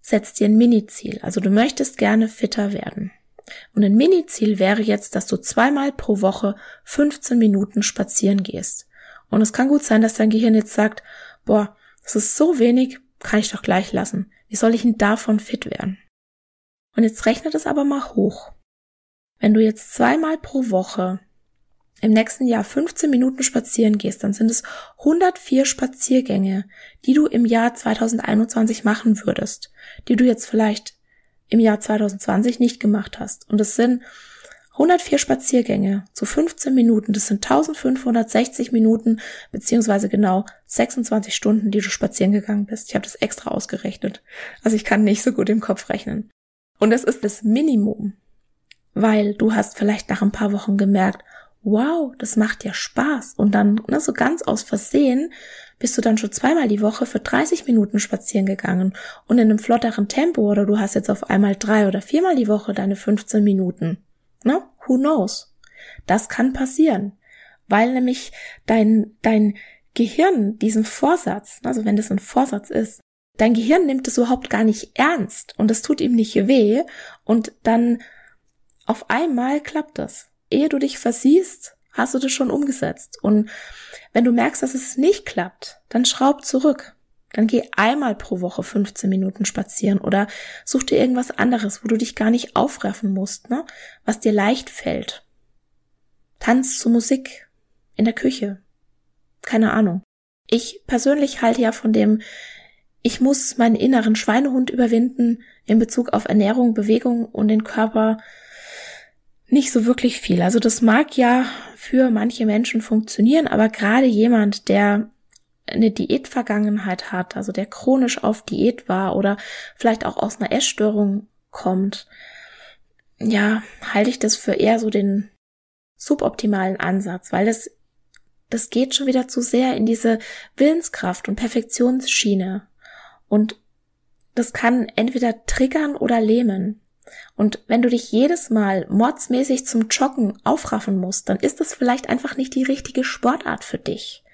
Speaker 1: setz dir ein Mini-Ziel. Also du möchtest gerne fitter werden. Und ein Mini-Ziel wäre jetzt, dass du zweimal pro Woche 15 Minuten spazieren gehst. Und es kann gut sein, dass dein Gehirn jetzt sagt, boah, das ist so wenig, kann ich doch gleich lassen. Wie soll ich denn davon fit werden? Und jetzt rechne das aber mal hoch. Wenn du jetzt zweimal pro Woche im nächsten Jahr 15 Minuten spazieren gehst, dann sind es 104 Spaziergänge, die du im Jahr 2021 machen würdest, die du jetzt vielleicht im Jahr 2020 nicht gemacht hast. Und es sind 104 Spaziergänge zu 15 Minuten, das sind 1560 Minuten, beziehungsweise genau 26 Stunden, die du spazieren gegangen bist. Ich habe das extra ausgerechnet. Also ich kann nicht so gut im Kopf rechnen. Und das ist das Minimum, weil du hast vielleicht nach ein paar Wochen gemerkt, wow, das macht ja Spaß. Und dann, ne, so ganz aus Versehen, bist du dann schon zweimal die Woche für 30 Minuten spazieren gegangen und in einem flotteren Tempo oder du hast jetzt auf einmal drei oder viermal die Woche deine 15 Minuten. Ne? Who knows? Das kann passieren, weil nämlich dein, dein Gehirn diesen Vorsatz, also wenn das ein Vorsatz ist, dein Gehirn nimmt es überhaupt gar nicht ernst und es tut ihm nicht weh und dann auf einmal klappt das. Ehe du dich versiehst, hast du das schon umgesetzt. Und wenn du merkst, dass es nicht klappt, dann schraub zurück. Dann geh einmal pro Woche 15 Minuten spazieren oder such dir irgendwas anderes, wo du dich gar nicht aufraffen musst, ne? was dir leicht fällt. Tanz zu Musik in der Küche. Keine Ahnung. Ich persönlich halte ja von dem, ich muss meinen inneren Schweinehund überwinden in Bezug auf Ernährung, Bewegung und den Körper nicht so wirklich viel. Also das mag ja für manche Menschen funktionieren, aber gerade jemand, der eine Diätvergangenheit hat, also der chronisch auf Diät war oder vielleicht auch aus einer Essstörung kommt, ja, halte ich das für eher so den suboptimalen Ansatz, weil das, das geht schon wieder zu sehr in diese Willenskraft und Perfektionsschiene. Und das kann entweder triggern oder lähmen. Und wenn du dich jedes Mal mordsmäßig zum Joggen aufraffen musst, dann ist das vielleicht einfach nicht die richtige Sportart für dich.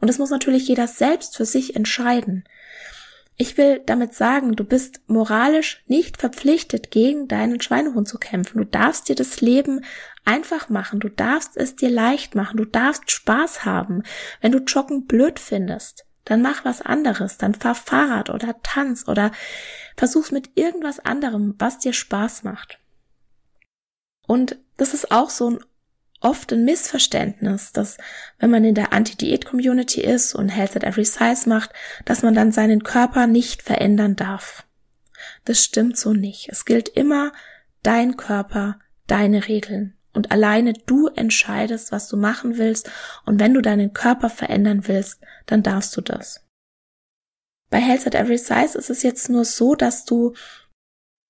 Speaker 1: Und das muss natürlich jeder selbst für sich entscheiden. Ich will damit sagen, du bist moralisch nicht verpflichtet, gegen deinen Schweinehund zu kämpfen. Du darfst dir das Leben einfach machen. Du darfst es dir leicht machen. Du darfst Spaß haben. Wenn du Joggen blöd findest, dann mach was anderes. Dann fahr Fahrrad oder tanz oder versuch's mit irgendwas anderem, was dir Spaß macht. Und das ist auch so ein oft ein Missverständnis, dass wenn man in der Anti-Diät-Community ist und Health at Every Size macht, dass man dann seinen Körper nicht verändern darf. Das stimmt so nicht. Es gilt immer dein Körper, deine Regeln. Und alleine du entscheidest, was du machen willst. Und wenn du deinen Körper verändern willst, dann darfst du das. Bei Health at Every Size ist es jetzt nur so, dass du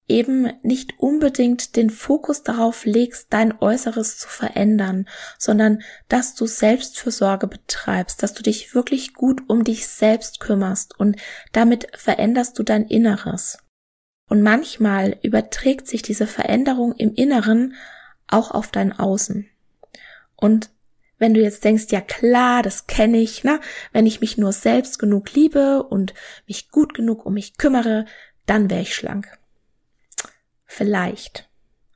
Speaker 1: eben nicht unbedingt den Fokus darauf legst, dein Äußeres zu verändern, sondern dass du Selbstfürsorge betreibst, dass du dich wirklich gut um dich selbst kümmerst und damit veränderst du dein Inneres. Und manchmal überträgt sich diese Veränderung im Inneren auch auf dein Außen. Und wenn du jetzt denkst, ja klar, das kenne ich, ne? Wenn ich mich nur selbst genug liebe und mich gut genug um mich kümmere, dann wäre ich schlank. Vielleicht.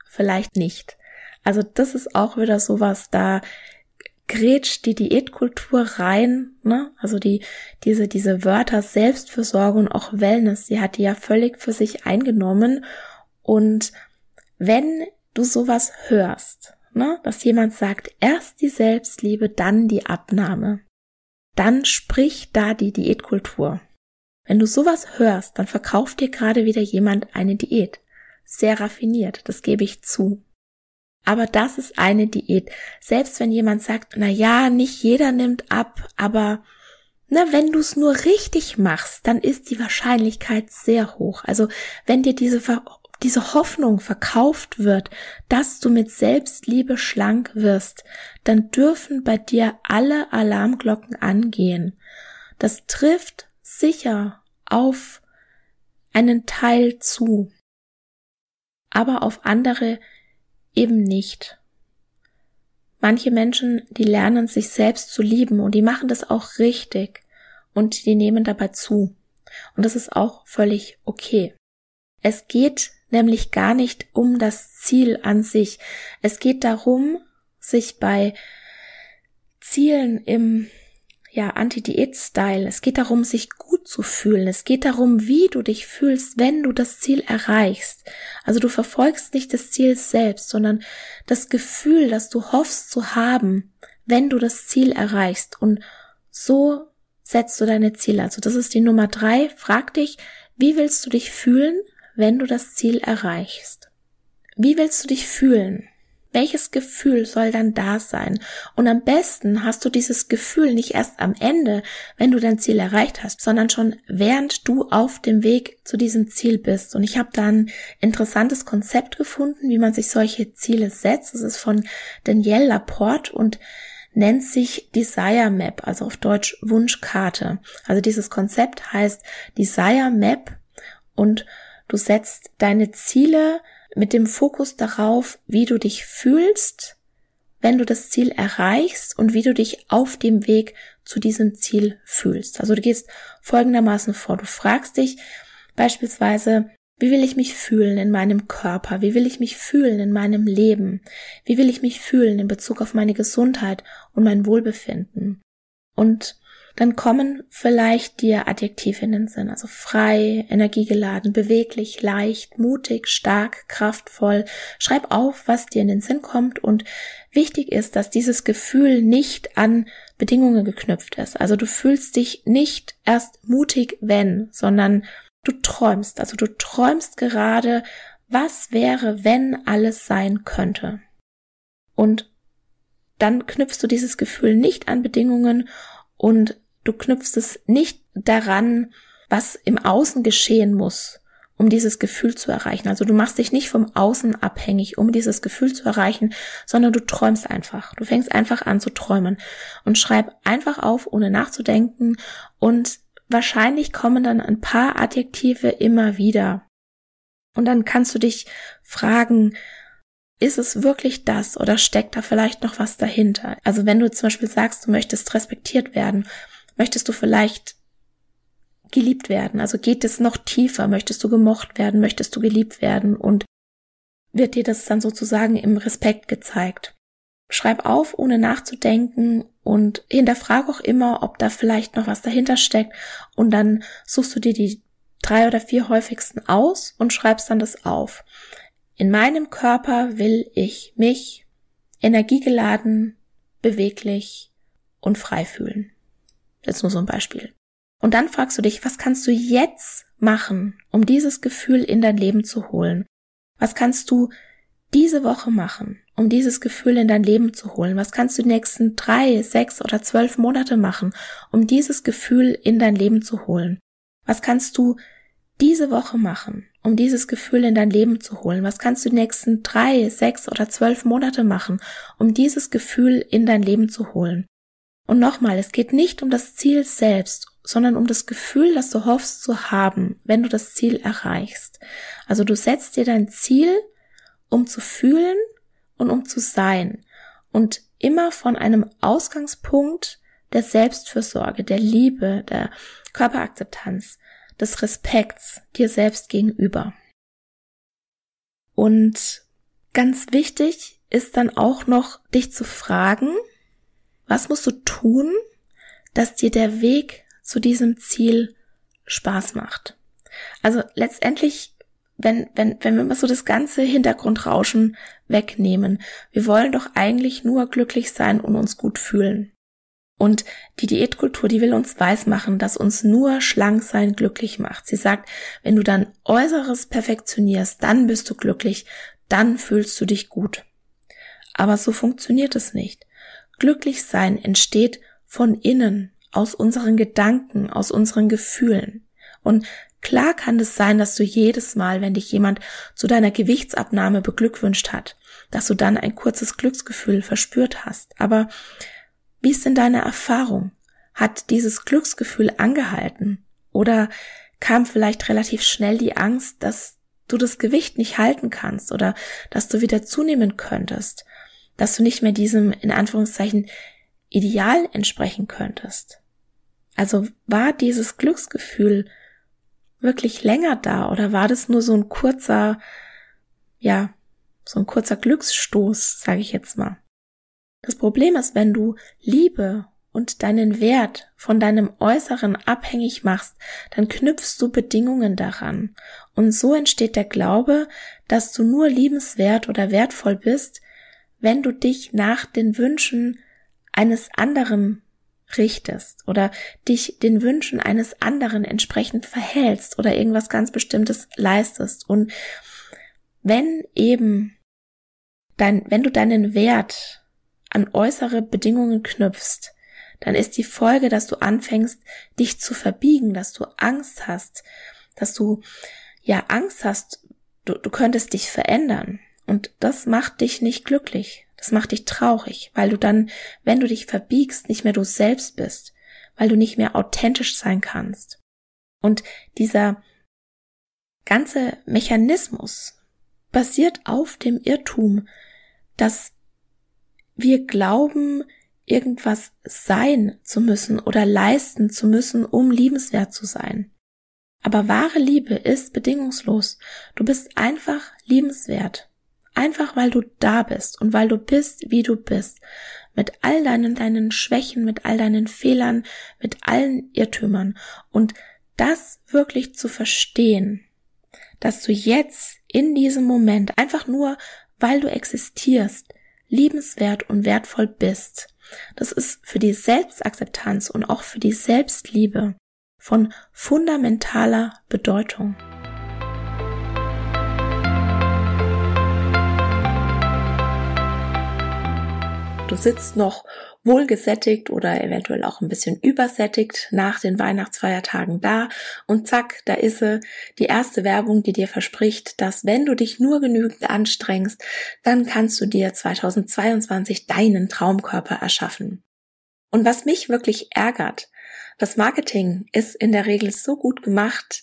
Speaker 1: Vielleicht nicht. Also das ist auch wieder sowas, da grätscht die Diätkultur rein, ne? Also die, diese, diese Wörter Selbstfürsorge und auch Wellness, die hat die ja völlig für sich eingenommen. Und wenn du sowas hörst, ne? Dass jemand sagt, erst die Selbstliebe, dann die Abnahme, dann spricht da die Diätkultur. Wenn du sowas hörst, dann verkauft dir gerade wieder jemand eine Diät sehr raffiniert, das gebe ich zu. Aber das ist eine Diät. Selbst wenn jemand sagt, na ja, nicht jeder nimmt ab, aber na, wenn du es nur richtig machst, dann ist die Wahrscheinlichkeit sehr hoch. Also, wenn dir diese diese Hoffnung verkauft wird, dass du mit Selbstliebe schlank wirst, dann dürfen bei dir alle Alarmglocken angehen. Das trifft sicher auf einen Teil zu aber auf andere eben nicht. Manche Menschen, die lernen sich selbst zu lieben und die machen das auch richtig und die nehmen dabei zu. Und das ist auch völlig okay. Es geht nämlich gar nicht um das Ziel an sich. Es geht darum, sich bei Zielen im ja, Anti-Diät-Style. Es geht darum, sich gut zu fühlen. Es geht darum, wie du dich fühlst, wenn du das Ziel erreichst. Also du verfolgst nicht das Ziel selbst, sondern das Gefühl, das du hoffst zu haben, wenn du das Ziel erreichst. Und so setzt du deine Ziele. Also das ist die Nummer drei. Frag dich, wie willst du dich fühlen, wenn du das Ziel erreichst? Wie willst du dich fühlen? Welches Gefühl soll dann da sein? Und am besten hast du dieses Gefühl nicht erst am Ende, wenn du dein Ziel erreicht hast, sondern schon während du auf dem Weg zu diesem Ziel bist. Und ich habe da ein interessantes Konzept gefunden, wie man sich solche Ziele setzt. Das ist von Danielle Laporte und nennt sich Desire Map, also auf Deutsch Wunschkarte. Also dieses Konzept heißt Desire Map und du setzt deine Ziele mit dem Fokus darauf, wie du dich fühlst, wenn du das Ziel erreichst und wie du dich auf dem Weg zu diesem Ziel fühlst. Also du gehst folgendermaßen vor. Du fragst dich beispielsweise, wie will ich mich fühlen in meinem Körper? Wie will ich mich fühlen in meinem Leben? Wie will ich mich fühlen in Bezug auf meine Gesundheit und mein Wohlbefinden? Und dann kommen vielleicht dir Adjektive in den Sinn, also frei, energiegeladen, beweglich, leicht, mutig, stark, kraftvoll. Schreib auf, was dir in den Sinn kommt und wichtig ist, dass dieses Gefühl nicht an Bedingungen geknüpft ist. Also du fühlst dich nicht erst mutig, wenn, sondern du träumst. Also du träumst gerade, was wäre, wenn alles sein könnte. Und dann knüpfst du dieses Gefühl nicht an Bedingungen und du knüpfst es nicht daran, was im Außen geschehen muss, um dieses Gefühl zu erreichen. Also du machst dich nicht vom Außen abhängig, um dieses Gefühl zu erreichen, sondern du träumst einfach. Du fängst einfach an zu träumen und schreib einfach auf, ohne nachzudenken und wahrscheinlich kommen dann ein paar Adjektive immer wieder. Und dann kannst du dich fragen, ist es wirklich das oder steckt da vielleicht noch was dahinter? Also wenn du zum Beispiel sagst, du möchtest respektiert werden, möchtest du vielleicht geliebt werden? Also geht es noch tiefer? Möchtest du gemocht werden? Möchtest du geliebt werden? Und wird dir das dann sozusagen im Respekt gezeigt? Schreib auf, ohne nachzudenken und hinterfrag auch immer, ob da vielleicht noch was dahinter steckt und dann suchst du dir die drei oder vier häufigsten aus und schreibst dann das auf. In meinem Körper will ich mich energiegeladen, beweglich und frei fühlen. Jetzt nur so ein Beispiel. Und dann fragst du dich, was kannst du jetzt machen, um dieses Gefühl in dein Leben zu holen? Was kannst du diese Woche machen, um dieses Gefühl in dein Leben zu holen? Was kannst du die nächsten drei, sechs oder zwölf Monate machen, um dieses Gefühl in dein Leben zu holen? Was kannst du diese Woche machen, um dieses Gefühl in dein Leben zu holen? Was kannst du die nächsten drei, sechs oder zwölf Monate machen, um dieses Gefühl in dein Leben zu holen? Und nochmal, es geht nicht um das Ziel selbst, sondern um das Gefühl, das du hoffst zu haben, wenn du das Ziel erreichst. Also du setzt dir dein Ziel, um zu fühlen und um zu sein. Und immer von einem Ausgangspunkt der Selbstfürsorge, der Liebe, der Körperakzeptanz des Respekts dir selbst gegenüber. Und ganz wichtig ist dann auch noch, dich zu fragen, was musst du tun, dass dir der Weg zu diesem Ziel Spaß macht? Also letztendlich, wenn, wenn, wenn wir mal so das ganze Hintergrundrauschen wegnehmen, wir wollen doch eigentlich nur glücklich sein und uns gut fühlen. Und die Diätkultur, die will uns weismachen, dass uns nur schlank sein glücklich macht. Sie sagt, wenn du dein Äußeres perfektionierst, dann bist du glücklich, dann fühlst du dich gut. Aber so funktioniert es nicht. Glücklich sein entsteht von innen, aus unseren Gedanken, aus unseren Gefühlen. Und klar kann es sein, dass du jedes Mal, wenn dich jemand zu deiner Gewichtsabnahme beglückwünscht hat, dass du dann ein kurzes Glücksgefühl verspürt hast. Aber wie ist denn deine Erfahrung? Hat dieses Glücksgefühl angehalten? Oder kam vielleicht relativ schnell die Angst, dass du das Gewicht nicht halten kannst oder dass du wieder zunehmen könntest, dass du nicht mehr diesem in Anführungszeichen Ideal entsprechen könntest? Also war dieses Glücksgefühl wirklich länger da oder war das nur so ein kurzer, ja, so ein kurzer Glücksstoß, sage ich jetzt mal? Das Problem ist, wenn du Liebe und deinen Wert von deinem Äußeren abhängig machst, dann knüpfst du Bedingungen daran. Und so entsteht der Glaube, dass du nur liebenswert oder wertvoll bist, wenn du dich nach den Wünschen eines anderen richtest oder dich den Wünschen eines anderen entsprechend verhältst oder irgendwas ganz Bestimmtes leistest. Und wenn eben dein, wenn du deinen Wert an äußere Bedingungen knüpfst, dann ist die Folge, dass du anfängst, dich zu verbiegen, dass du Angst hast, dass du ja Angst hast, du, du könntest dich verändern. Und das macht dich nicht glücklich. Das macht dich traurig, weil du dann, wenn du dich verbiegst, nicht mehr du selbst bist, weil du nicht mehr authentisch sein kannst. Und dieser ganze Mechanismus basiert auf dem Irrtum, dass wir glauben, irgendwas sein zu müssen oder leisten zu müssen, um liebenswert zu sein. Aber wahre Liebe ist bedingungslos. Du bist einfach liebenswert. Einfach weil du da bist und weil du bist, wie du bist. Mit all deinen, deinen Schwächen, mit all deinen Fehlern, mit allen Irrtümern. Und das wirklich zu verstehen, dass du jetzt in diesem Moment einfach nur, weil du existierst, liebenswert und wertvoll bist. Das ist für die Selbstakzeptanz und auch für die Selbstliebe von fundamentaler Bedeutung. Du sitzt noch wohlgesättigt oder eventuell auch ein bisschen übersättigt nach den Weihnachtsfeiertagen da und zack, da ist sie, die erste Werbung, die dir verspricht, dass wenn du dich nur genügend anstrengst, dann kannst du dir 2022 deinen Traumkörper erschaffen. Und was mich wirklich ärgert, das Marketing ist in der Regel so gut gemacht,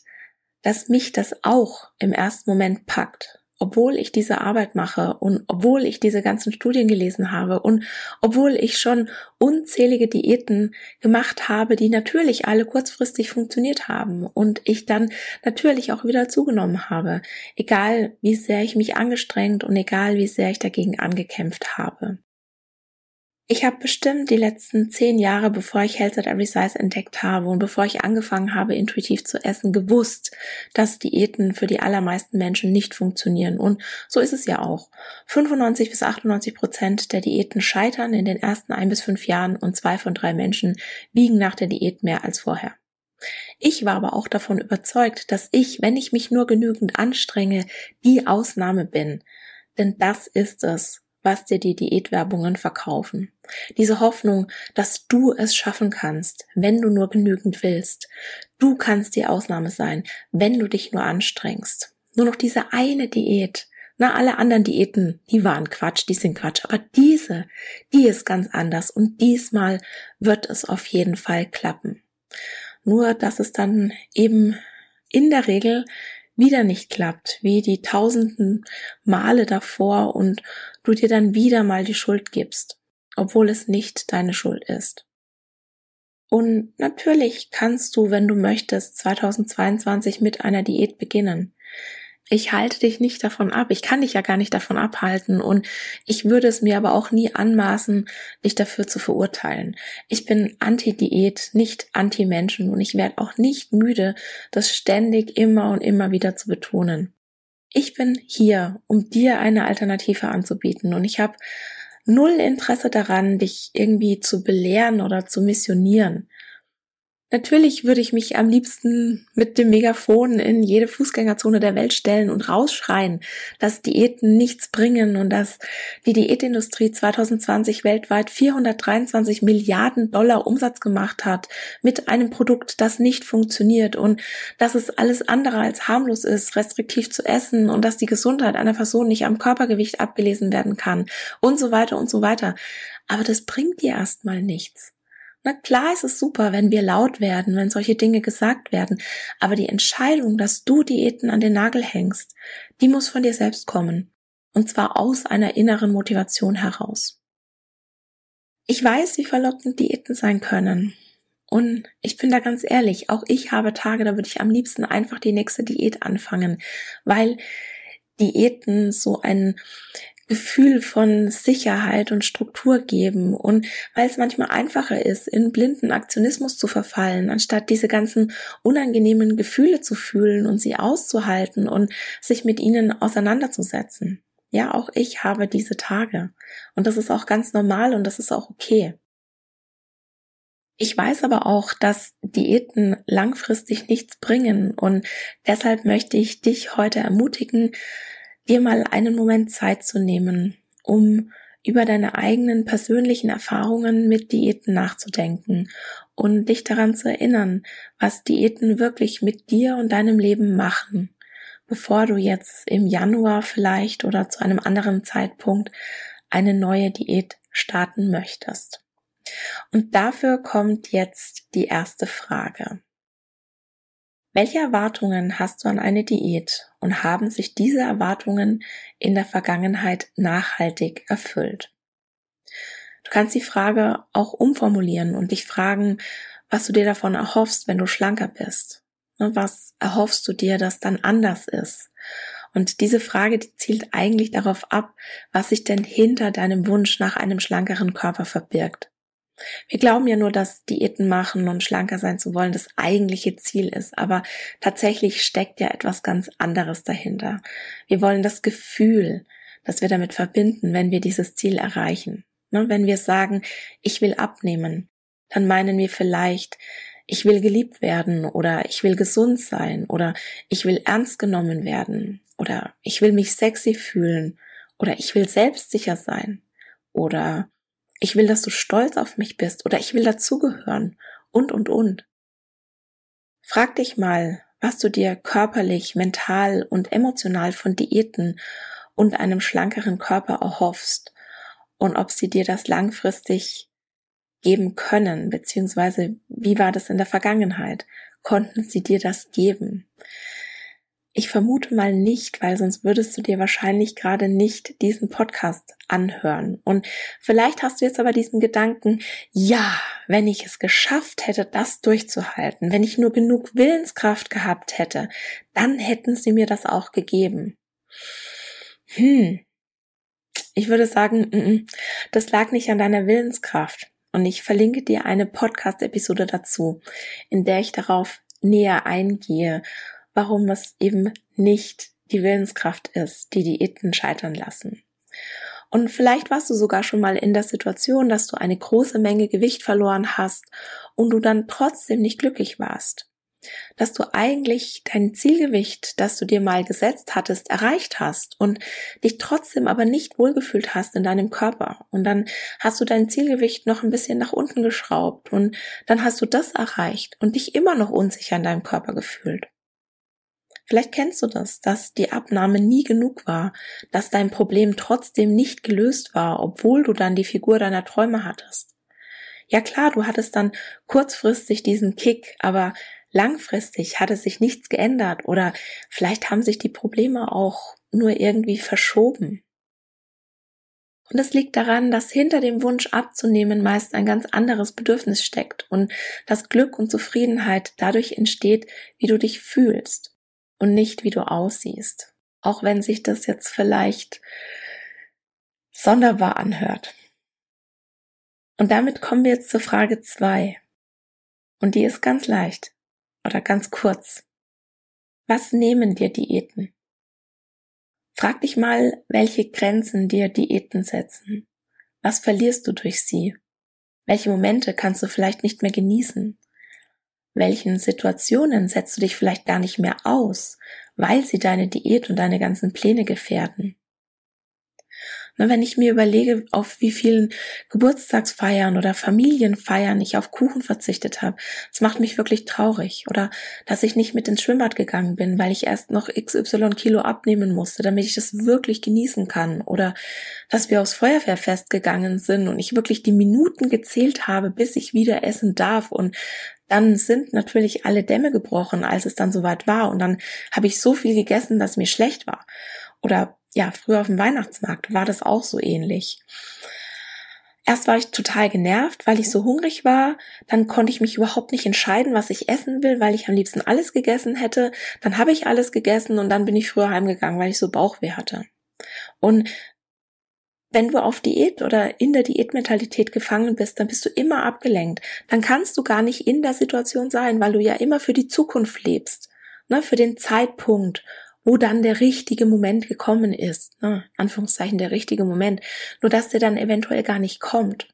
Speaker 1: dass mich das auch im ersten Moment packt obwohl ich diese Arbeit mache und obwohl ich diese ganzen Studien gelesen habe und obwohl ich schon unzählige Diäten gemacht habe, die natürlich alle kurzfristig funktioniert haben und ich dann natürlich auch wieder zugenommen habe, egal wie sehr ich mich angestrengt und egal wie sehr ich dagegen angekämpft habe. Ich habe bestimmt die letzten zehn Jahre, bevor ich Health at Every Size entdeckt habe und bevor ich angefangen habe, intuitiv zu essen, gewusst, dass Diäten für die allermeisten Menschen nicht funktionieren. Und so ist es ja auch. 95 bis 98 Prozent der Diäten scheitern in den ersten ein bis fünf Jahren und zwei von drei Menschen wiegen nach der Diät mehr als vorher. Ich war aber auch davon überzeugt, dass ich, wenn ich mich nur genügend anstrenge, die Ausnahme bin. Denn das ist es, was dir die Diätwerbungen verkaufen. Diese Hoffnung, dass du es schaffen kannst, wenn du nur genügend willst. Du kannst die Ausnahme sein, wenn du dich nur anstrengst. Nur noch diese eine Diät. Na, alle anderen Diäten, die waren Quatsch, die sind Quatsch. Aber diese, die ist ganz anders. Und diesmal wird es auf jeden Fall klappen. Nur, dass es dann eben in der Regel wieder nicht klappt, wie die tausenden Male davor und du dir dann wieder mal die Schuld gibst, obwohl es nicht deine Schuld ist. Und natürlich kannst du, wenn du möchtest, 2022 mit einer Diät beginnen ich halte dich nicht davon ab. Ich kann dich ja gar nicht davon abhalten und ich würde es mir aber auch nie anmaßen, dich dafür zu verurteilen. Ich bin anti-Diät, nicht anti-Menschen und ich werde auch nicht müde, das ständig immer und immer wieder zu betonen. Ich bin hier, um dir eine Alternative anzubieten und ich habe null Interesse daran, dich irgendwie zu belehren oder zu missionieren. Natürlich würde ich mich am liebsten mit dem Megafon in jede Fußgängerzone der Welt stellen und rausschreien, dass Diäten nichts bringen und dass die Diätindustrie 2020 weltweit 423 Milliarden Dollar Umsatz gemacht hat mit einem Produkt, das nicht funktioniert und dass es alles andere als harmlos ist, restriktiv zu essen und dass die Gesundheit einer Person nicht am Körpergewicht abgelesen werden kann und so weiter und so weiter. Aber das bringt dir erstmal nichts. Na klar ist es super, wenn wir laut werden, wenn solche Dinge gesagt werden, aber die Entscheidung, dass du Diäten an den Nagel hängst, die muss von dir selbst kommen. Und zwar aus einer inneren Motivation heraus. Ich weiß, wie verlockend Diäten sein können. Und ich bin da ganz ehrlich, auch ich habe Tage, da würde ich am liebsten einfach die nächste Diät anfangen, weil Diäten so ein Gefühl von Sicherheit und Struktur geben und weil es manchmal einfacher ist, in blinden Aktionismus zu verfallen, anstatt diese ganzen unangenehmen Gefühle zu fühlen und sie auszuhalten und sich mit ihnen auseinanderzusetzen. Ja, auch ich habe diese Tage und das ist auch ganz normal und das ist auch okay. Ich weiß aber auch, dass Diäten langfristig nichts bringen und deshalb möchte ich dich heute ermutigen, dir mal einen Moment Zeit zu nehmen, um über deine eigenen persönlichen Erfahrungen mit Diäten nachzudenken und dich daran zu erinnern, was Diäten wirklich mit dir und deinem Leben machen, bevor du jetzt im Januar vielleicht oder zu einem anderen Zeitpunkt eine neue Diät starten möchtest. Und dafür kommt jetzt die erste Frage. Welche Erwartungen hast du an eine Diät und haben sich diese Erwartungen in der Vergangenheit nachhaltig erfüllt? Du kannst die Frage auch umformulieren und dich fragen, was du dir davon erhoffst, wenn du schlanker bist. Ne, was erhoffst du dir, dass dann anders ist? Und diese Frage die zielt eigentlich darauf ab, was sich denn hinter deinem Wunsch nach einem schlankeren Körper verbirgt. Wir glauben ja nur, dass Diäten machen und schlanker sein zu wollen das eigentliche Ziel ist, aber tatsächlich steckt ja etwas ganz anderes dahinter. Wir wollen das Gefühl, das wir damit verbinden, wenn wir dieses Ziel erreichen. Ne, wenn wir sagen, ich will abnehmen, dann meinen wir vielleicht, ich will geliebt werden oder ich will gesund sein oder ich will ernst genommen werden oder ich will mich sexy fühlen oder ich will selbstsicher sein oder ich will, dass du stolz auf mich bist oder ich will dazugehören und, und, und. Frag dich mal, was du dir körperlich, mental und emotional von Diäten und einem schlankeren Körper erhoffst und ob sie dir das langfristig geben können, beziehungsweise wie war das in der Vergangenheit? Konnten sie dir das geben? Ich vermute mal nicht, weil sonst würdest du dir wahrscheinlich gerade nicht diesen Podcast anhören. Und vielleicht hast du jetzt aber diesen Gedanken, ja, wenn ich es geschafft hätte, das durchzuhalten, wenn ich nur genug Willenskraft gehabt hätte, dann hätten sie mir das auch gegeben. Hm. Ich würde sagen, das lag nicht an deiner Willenskraft. Und ich verlinke dir eine Podcast-Episode dazu, in der ich darauf näher eingehe warum es eben nicht die Willenskraft ist, die Diäten scheitern lassen. Und vielleicht warst du sogar schon mal in der Situation, dass du eine große Menge Gewicht verloren hast und du dann trotzdem nicht glücklich warst. Dass du eigentlich dein Zielgewicht, das du dir mal gesetzt hattest, erreicht hast und dich trotzdem aber nicht wohlgefühlt hast in deinem Körper. Und dann hast du dein Zielgewicht noch ein bisschen nach unten geschraubt und dann hast du das erreicht und dich immer noch unsicher in deinem Körper gefühlt. Vielleicht kennst du das, dass die Abnahme nie genug war, dass dein Problem trotzdem nicht gelöst war, obwohl du dann die Figur deiner Träume hattest. Ja klar, du hattest dann kurzfristig diesen Kick, aber langfristig hatte sich nichts geändert oder vielleicht haben sich die Probleme auch nur irgendwie verschoben. Und es liegt daran, dass hinter dem Wunsch abzunehmen meist ein ganz anderes Bedürfnis steckt und dass Glück und Zufriedenheit dadurch entsteht, wie du dich fühlst und nicht wie du aussiehst. Auch wenn sich das jetzt vielleicht sonderbar anhört. Und damit kommen wir jetzt zur Frage zwei. Und die ist ganz leicht oder ganz kurz. Was nehmen dir Diäten? Frag dich mal, welche Grenzen dir Diäten setzen. Was verlierst du durch sie? Welche Momente kannst du vielleicht nicht mehr genießen? Welchen Situationen setzt du dich vielleicht gar nicht mehr aus, weil sie deine Diät und deine ganzen Pläne gefährden. Na, wenn ich mir überlege, auf wie vielen Geburtstagsfeiern oder Familienfeiern ich auf Kuchen verzichtet habe, das macht mich wirklich traurig. Oder dass ich nicht mit ins Schwimmbad gegangen bin, weil ich erst noch XY Kilo abnehmen musste, damit ich das wirklich genießen kann. Oder dass wir aufs Feuerwehrfest gegangen sind und ich wirklich die Minuten gezählt habe, bis ich wieder essen darf und dann sind natürlich alle Dämme gebrochen, als es dann soweit war. Und dann habe ich so viel gegessen, dass mir schlecht war. Oder ja, früher auf dem Weihnachtsmarkt war das auch so ähnlich. Erst war ich total genervt, weil ich so hungrig war. Dann konnte ich mich überhaupt nicht entscheiden, was ich essen will, weil ich am liebsten alles gegessen hätte. Dann habe ich alles gegessen und dann bin ich früher heimgegangen, weil ich so Bauchweh hatte. Und wenn du auf Diät oder in der Diätmentalität gefangen bist, dann bist du immer abgelenkt. Dann kannst du gar nicht in der Situation sein, weil du ja immer für die Zukunft lebst, ne, für den Zeitpunkt, wo dann der richtige Moment gekommen ist, ne, Anführungszeichen der richtige Moment, nur dass der dann eventuell gar nicht kommt.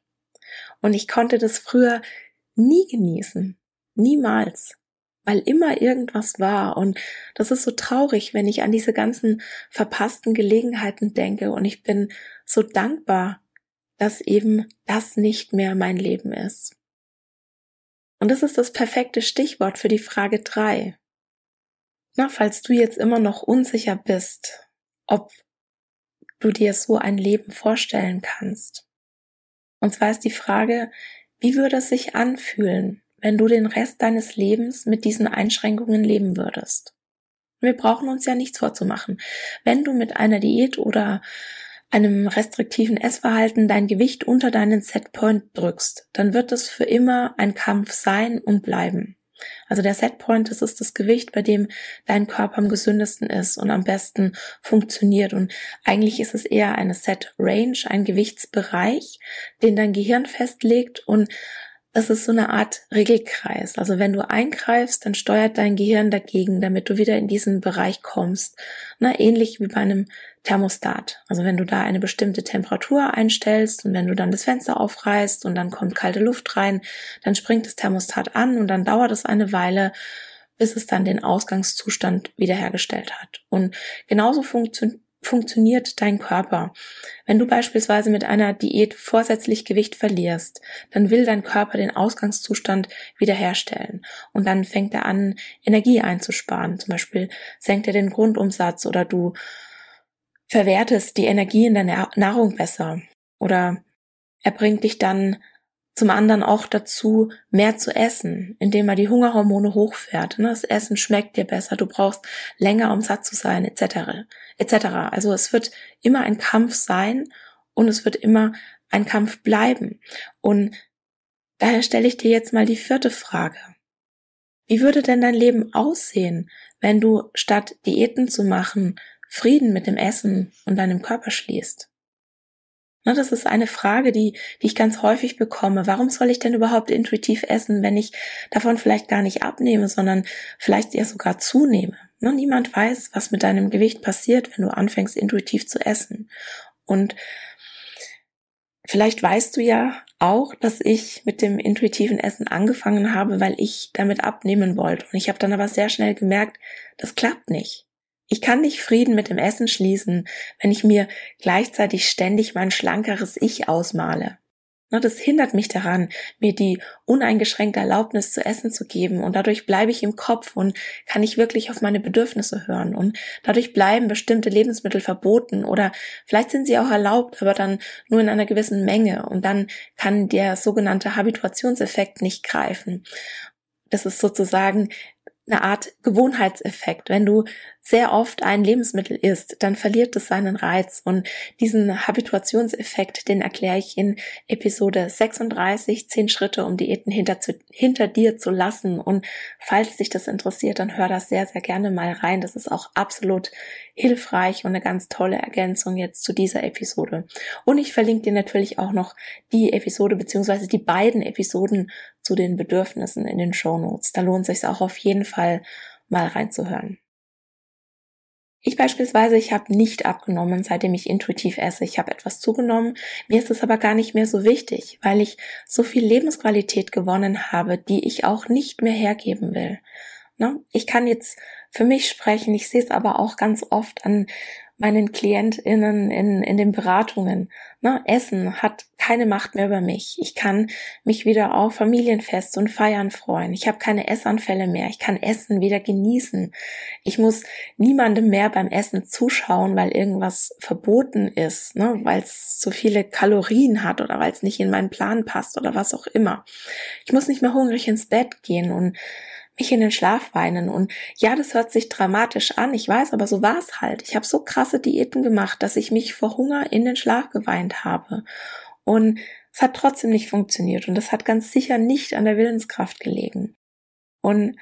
Speaker 1: Und ich konnte das früher nie genießen, niemals weil immer irgendwas war. Und das ist so traurig, wenn ich an diese ganzen verpassten Gelegenheiten denke. Und ich bin so dankbar, dass eben das nicht mehr mein Leben ist. Und das ist das perfekte Stichwort für die Frage drei. Na, falls du jetzt immer noch unsicher bist, ob du dir so ein Leben vorstellen kannst. Und zwar ist die Frage, wie würde es sich anfühlen, wenn du den Rest deines Lebens mit diesen Einschränkungen leben würdest. Wir brauchen uns ja nichts vorzumachen. Wenn du mit einer Diät oder einem restriktiven Essverhalten dein Gewicht unter deinen Setpoint drückst, dann wird es für immer ein Kampf sein und bleiben. Also der Setpoint, das ist das Gewicht, bei dem dein Körper am gesündesten ist und am besten funktioniert. Und eigentlich ist es eher eine Set Range, ein Gewichtsbereich, den dein Gehirn festlegt und es ist so eine Art Regelkreis. Also wenn du eingreifst, dann steuert dein Gehirn dagegen, damit du wieder in diesen Bereich kommst. Na, ähnlich wie bei einem Thermostat. Also wenn du da eine bestimmte Temperatur einstellst und wenn du dann das Fenster aufreißt und dann kommt kalte Luft rein, dann springt das Thermostat an und dann dauert es eine Weile, bis es dann den Ausgangszustand wiederhergestellt hat. Und genauso funktioniert funktioniert dein Körper. Wenn du beispielsweise mit einer Diät vorsätzlich Gewicht verlierst, dann will dein Körper den Ausgangszustand wiederherstellen und dann fängt er an, Energie einzusparen. Zum Beispiel senkt er den Grundumsatz oder du verwertest die Energie in deiner Nahrung besser oder er bringt dich dann zum anderen auch dazu, mehr zu essen, indem er die Hungerhormone hochfährt. Ne? Das Essen schmeckt dir besser, du brauchst länger, um satt zu sein, etc. etc. Also es wird immer ein Kampf sein und es wird immer ein Kampf bleiben. Und daher stelle ich dir jetzt mal die vierte Frage. Wie würde denn dein Leben aussehen, wenn du statt Diäten zu machen, Frieden mit dem Essen und deinem Körper schließt? Ne, das ist eine Frage, die, die ich ganz häufig bekomme. Warum soll ich denn überhaupt intuitiv essen, wenn ich davon vielleicht gar nicht abnehme, sondern vielleicht eher sogar zunehme? Ne, niemand weiß, was mit deinem Gewicht passiert, wenn du anfängst, intuitiv zu essen. Und vielleicht weißt du ja auch, dass ich mit dem intuitiven Essen angefangen habe, weil ich damit abnehmen wollte. Und ich habe dann aber sehr schnell gemerkt, das klappt nicht. Ich kann nicht Frieden mit dem Essen schließen, wenn ich mir gleichzeitig ständig mein schlankeres Ich ausmale. Das hindert mich daran, mir die uneingeschränkte Erlaubnis zu essen zu geben und dadurch bleibe ich im Kopf und kann ich wirklich auf meine Bedürfnisse hören und dadurch bleiben bestimmte Lebensmittel verboten oder vielleicht sind sie auch erlaubt, aber dann nur in einer gewissen Menge und dann kann der sogenannte Habituationseffekt nicht greifen. Das ist sozusagen eine Art Gewohnheitseffekt. Wenn du sehr oft ein Lebensmittel isst, dann verliert es seinen Reiz. Und diesen Habituationseffekt, den erkläre ich in Episode 36, 10 Schritte, um Diäten hinter, zu, hinter dir zu lassen. Und falls dich das interessiert, dann hör das sehr, sehr gerne mal rein. Das ist auch absolut hilfreich und eine ganz tolle Ergänzung jetzt zu dieser Episode. Und ich verlinke dir natürlich auch noch die Episode beziehungsweise die beiden Episoden zu den Bedürfnissen in den Show Notes. Da lohnt es sich auch auf jeden Fall mal reinzuhören. Ich beispielsweise, ich habe nicht abgenommen, seitdem ich intuitiv esse. Ich habe etwas zugenommen. Mir ist es aber gar nicht mehr so wichtig, weil ich so viel Lebensqualität gewonnen habe, die ich auch nicht mehr hergeben will. Ne? Ich kann jetzt für mich sprechen, ich sehe es aber auch ganz oft an meinen KlientInnen in, in den Beratungen. Ne, Essen hat keine Macht mehr über mich. Ich kann mich wieder auf Familienfest und Feiern freuen. Ich habe keine Essanfälle mehr. Ich kann Essen wieder genießen. Ich muss niemandem mehr beim Essen zuschauen, weil irgendwas verboten ist, ne, weil es zu viele Kalorien hat oder weil es nicht in meinen Plan passt oder was auch immer. Ich muss nicht mehr hungrig ins Bett gehen und mich in den Schlaf weinen. Und ja, das hört sich dramatisch an, ich weiß, aber so war es halt. Ich habe so krasse Diäten gemacht, dass ich mich vor Hunger in den Schlaf geweint habe. Und es hat trotzdem nicht funktioniert. Und das hat ganz sicher nicht an der Willenskraft gelegen. Und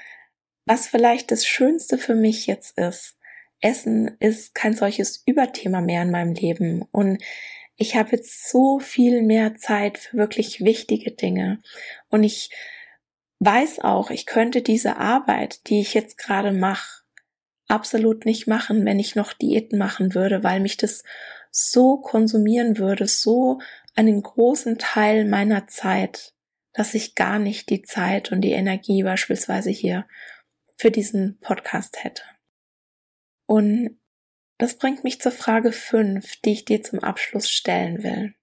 Speaker 1: was vielleicht das Schönste für mich jetzt ist, Essen ist kein solches Überthema mehr in meinem Leben. Und ich habe jetzt so viel mehr Zeit für wirklich wichtige Dinge. Und ich weiß auch, ich könnte diese Arbeit, die ich jetzt gerade mache, absolut nicht machen, wenn ich noch Diäten machen würde, weil mich das so konsumieren würde, so einen großen Teil meiner Zeit, dass ich gar nicht die Zeit und die Energie beispielsweise hier für diesen Podcast hätte. Und das bringt mich zur Frage 5, die ich dir zum Abschluss stellen will.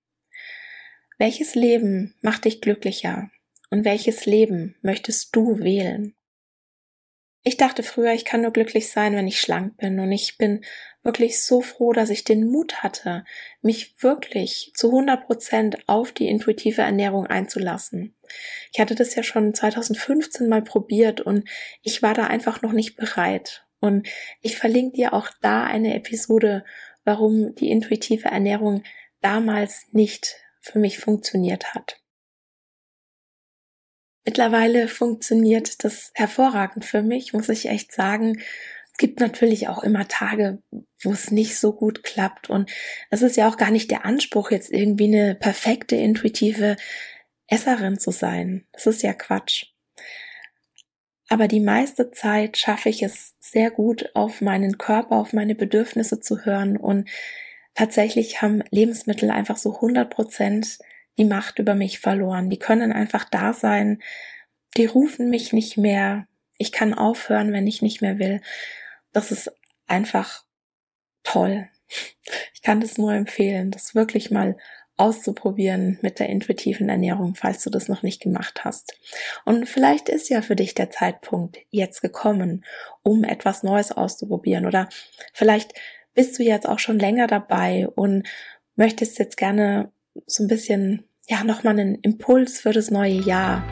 Speaker 1: Welches Leben macht dich glücklicher? Und welches Leben möchtest du wählen? Ich dachte früher, ich kann nur glücklich sein, wenn ich schlank bin. Und ich bin wirklich so froh, dass ich den Mut hatte, mich wirklich zu 100 Prozent auf die intuitive Ernährung einzulassen. Ich hatte das ja schon 2015 mal probiert und ich war da einfach noch nicht bereit. Und ich verlinke dir auch da eine Episode warum die intuitive Ernährung damals nicht für mich funktioniert hat. Mittlerweile funktioniert das hervorragend für mich, muss ich echt sagen. Es gibt natürlich auch immer Tage, wo es nicht so gut klappt. Und es ist ja auch gar nicht der Anspruch, jetzt irgendwie eine perfekte, intuitive Esserin zu sein. Das ist ja Quatsch. Aber die meiste Zeit schaffe ich es sehr gut, auf meinen Körper, auf meine Bedürfnisse zu hören. Und tatsächlich haben Lebensmittel einfach so 100 Prozent die Macht über mich verloren. Die können einfach da sein. Die rufen mich nicht mehr. Ich kann aufhören, wenn ich nicht mehr will. Das ist einfach toll. Ich kann das nur empfehlen, das wirklich mal auszuprobieren mit der intuitiven Ernährung, falls du das noch nicht gemacht hast. Und vielleicht ist ja für dich der Zeitpunkt jetzt gekommen, um etwas Neues auszuprobieren. Oder vielleicht bist du jetzt auch schon länger dabei und möchtest jetzt gerne so ein bisschen, ja, nochmal einen Impuls für das neue Jahr.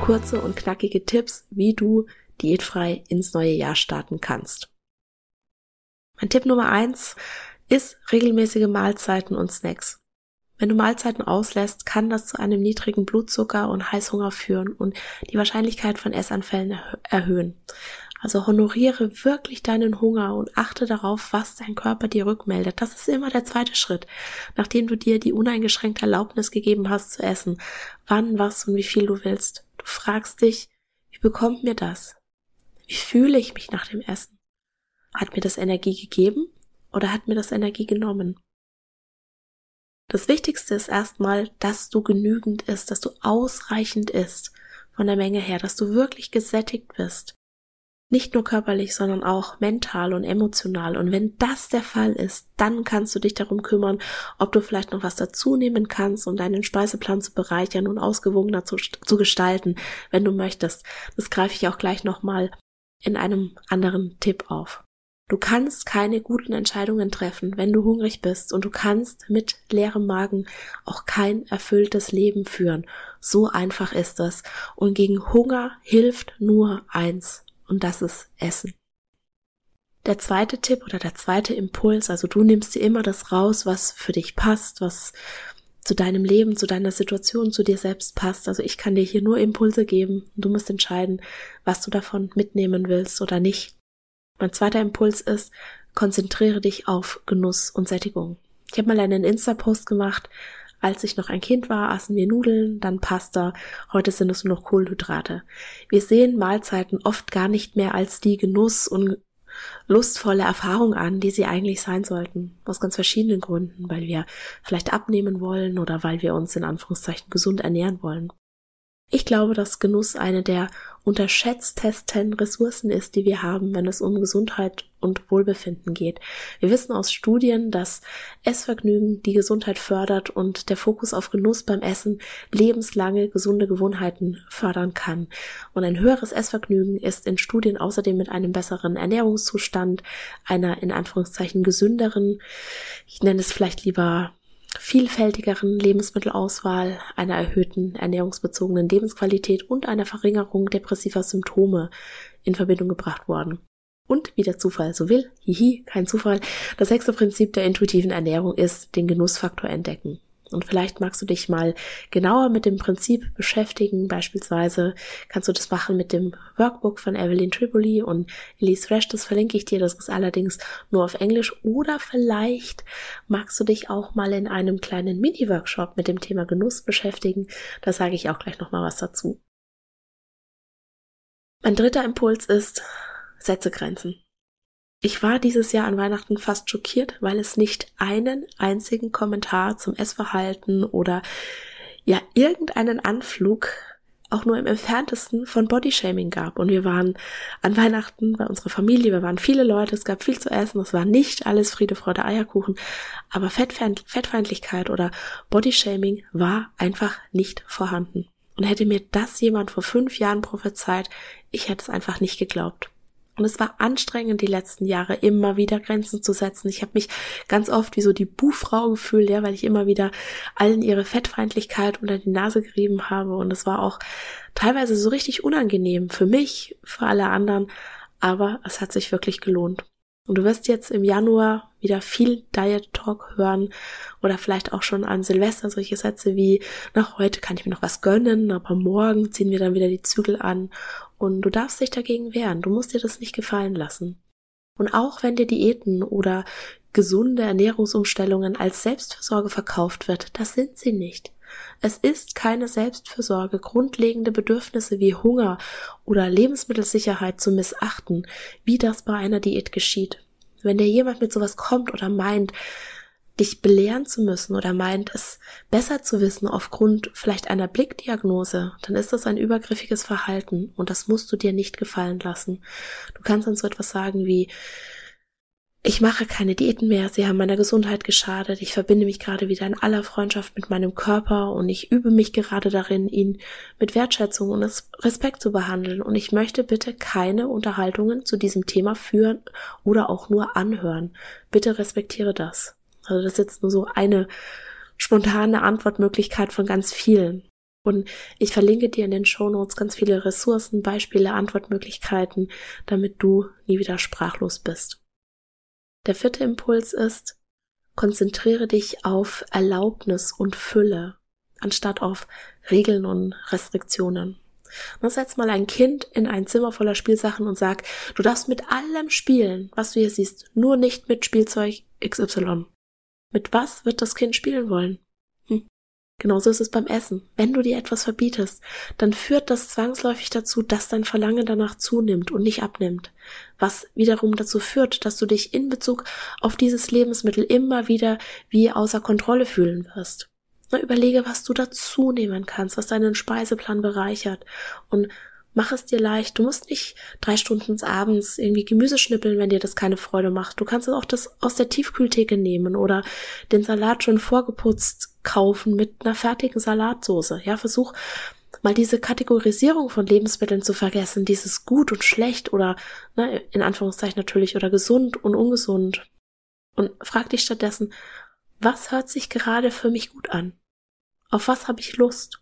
Speaker 1: Kurze und knackige Tipps, wie du diätfrei ins neue Jahr starten kannst. Mein Tipp Nummer eins ist regelmäßige Mahlzeiten und Snacks. Wenn du Mahlzeiten auslässt, kann das zu einem niedrigen Blutzucker und Heißhunger führen und die Wahrscheinlichkeit von Essanfällen erhöhen. Also honoriere wirklich deinen Hunger und achte darauf, was dein Körper dir rückmeldet. Das ist immer der zweite Schritt, nachdem du dir die uneingeschränkte Erlaubnis gegeben hast zu essen, wann, was und wie viel du willst. Du fragst dich, wie bekommt mir das? Wie fühle ich mich nach dem Essen? Hat mir das Energie gegeben oder hat mir das Energie genommen? Das Wichtigste ist erstmal, dass du genügend isst, dass du ausreichend isst von der Menge her, dass du wirklich gesättigt bist. Nicht nur körperlich, sondern auch mental und emotional. Und wenn das der Fall ist, dann kannst du dich darum kümmern, ob du vielleicht noch was dazu nehmen kannst, um deinen Speiseplan zu bereichern und ausgewogener zu, zu gestalten, wenn du möchtest. Das greife ich auch gleich nochmal in einem anderen Tipp auf. Du kannst keine guten Entscheidungen treffen, wenn du hungrig bist und du kannst mit leerem Magen auch kein erfülltes Leben führen. So einfach ist das. Und gegen Hunger hilft nur eins und das ist Essen. Der zweite Tipp oder der zweite Impuls, also du nimmst dir immer das raus, was für dich passt, was zu deinem Leben, zu deiner Situation, zu dir selbst passt. Also ich kann dir hier nur Impulse geben. Du musst entscheiden, was du davon mitnehmen willst oder nicht. Mein zweiter Impuls ist, konzentriere dich auf Genuss und Sättigung. Ich habe mal einen Insta-Post gemacht, als ich noch ein Kind war, aßen wir Nudeln, dann Pasta, heute sind es nur noch Kohlenhydrate. Wir sehen Mahlzeiten oft gar nicht mehr als die Genuss und lustvolle Erfahrung an, die sie eigentlich sein sollten. Aus ganz verschiedenen Gründen, weil wir vielleicht abnehmen wollen oder weil wir uns in Anführungszeichen gesund ernähren wollen. Ich glaube, dass Genuss eine der unterschätztesten Ressourcen ist, die wir haben, wenn es um Gesundheit und Wohlbefinden geht. Wir wissen aus Studien, dass Essvergnügen die Gesundheit fördert und der Fokus auf Genuss beim Essen lebenslange gesunde Gewohnheiten fördern kann. Und ein höheres Essvergnügen ist in Studien außerdem mit einem besseren Ernährungszustand, einer in Anführungszeichen gesünderen, ich nenne es vielleicht lieber vielfältigeren Lebensmittelauswahl, einer erhöhten ernährungsbezogenen Lebensqualität und einer Verringerung depressiver Symptome in Verbindung gebracht worden. Und wie der Zufall so will, hihi, kein Zufall, das sechste Prinzip der intuitiven Ernährung ist den Genussfaktor entdecken. Und vielleicht magst du dich mal genauer mit dem Prinzip beschäftigen. Beispielsweise kannst du das machen mit dem Workbook von Evelyn Tripoli und Elise Fresh. Das verlinke ich dir. Das ist allerdings nur auf Englisch. Oder vielleicht magst du dich auch mal in einem kleinen Mini-Workshop mit dem Thema Genuss beschäftigen. Da sage ich auch gleich nochmal was dazu. Mein dritter Impuls ist, setze Grenzen. Ich war dieses Jahr an Weihnachten fast schockiert, weil es nicht einen einzigen Kommentar zum Essverhalten oder ja irgendeinen Anflug auch nur im entferntesten von Bodyshaming gab. Und wir waren an Weihnachten bei unserer Familie, wir waren viele Leute, es gab viel zu essen, es war nicht alles Friede, Freude, Eierkuchen, aber Fettfeind Fettfeindlichkeit oder Bodyshaming war einfach nicht vorhanden. Und hätte mir das jemand vor fünf Jahren prophezeit, ich hätte es einfach nicht geglaubt. Und es war anstrengend, die letzten Jahre immer wieder Grenzen zu setzen. Ich habe mich ganz oft wie so die Buhfrau gefühlt, ja, weil ich immer wieder allen ihre Fettfeindlichkeit unter die Nase gerieben habe. Und es war auch teilweise so richtig unangenehm für mich, für alle anderen. Aber es hat sich wirklich gelohnt. Und du wirst jetzt im Januar wieder viel Diet Talk hören oder vielleicht auch schon an Silvester solche Sätze wie, nach heute kann ich mir noch was gönnen, aber morgen ziehen wir dann wieder die Zügel an und du darfst dich dagegen wehren. Du musst dir das nicht gefallen lassen. Und auch wenn dir Diäten oder gesunde Ernährungsumstellungen als Selbstversorge verkauft wird, das sind sie nicht. Es ist keine Selbstfürsorge, grundlegende Bedürfnisse wie Hunger oder Lebensmittelsicherheit zu missachten, wie das bei einer Diät geschieht. Wenn dir jemand mit sowas kommt oder meint, dich belehren zu müssen oder meint, es besser zu wissen aufgrund vielleicht einer Blickdiagnose, dann ist das ein übergriffiges Verhalten und das musst du dir nicht gefallen lassen. Du kannst dann so etwas sagen wie, ich mache keine Diäten mehr, sie haben meiner Gesundheit geschadet, ich verbinde mich gerade wieder in aller Freundschaft mit meinem Körper und ich übe mich gerade darin, ihn mit Wertschätzung und Respekt zu behandeln und ich möchte bitte keine Unterhaltungen zu diesem Thema führen oder auch nur anhören. Bitte respektiere das. Also das ist jetzt nur so eine spontane Antwortmöglichkeit von ganz vielen. Und ich verlinke dir in den Show Notes ganz viele Ressourcen, Beispiele, Antwortmöglichkeiten, damit du nie wieder sprachlos bist. Der vierte Impuls ist, konzentriere dich auf Erlaubnis und Fülle, anstatt auf Regeln und Restriktionen. Und setz mal ein Kind in ein Zimmer voller Spielsachen und sag, du darfst mit allem spielen, was du hier siehst, nur nicht mit Spielzeug XY. Mit was wird das Kind spielen wollen? Genauso ist es beim Essen. Wenn du dir etwas verbietest, dann führt das zwangsläufig dazu, dass dein Verlangen danach zunimmt und nicht abnimmt. Was wiederum dazu führt, dass du dich in Bezug auf dieses Lebensmittel immer wieder wie außer Kontrolle fühlen wirst. Na, überlege, was du dazu nehmen kannst, was deinen Speiseplan bereichert und Mach es dir leicht. Du musst nicht drei Stunden abends irgendwie Gemüse schnippeln, wenn dir das keine Freude macht. Du kannst auch das aus der Tiefkühltheke nehmen oder den Salat schon vorgeputzt kaufen mit einer fertigen Salatsoße. Ja, versuch mal diese Kategorisierung von Lebensmitteln zu vergessen, dieses gut und schlecht oder ne, in Anführungszeichen natürlich oder gesund und ungesund. Und frag dich stattdessen, was hört sich gerade für mich gut an? Auf was habe ich Lust?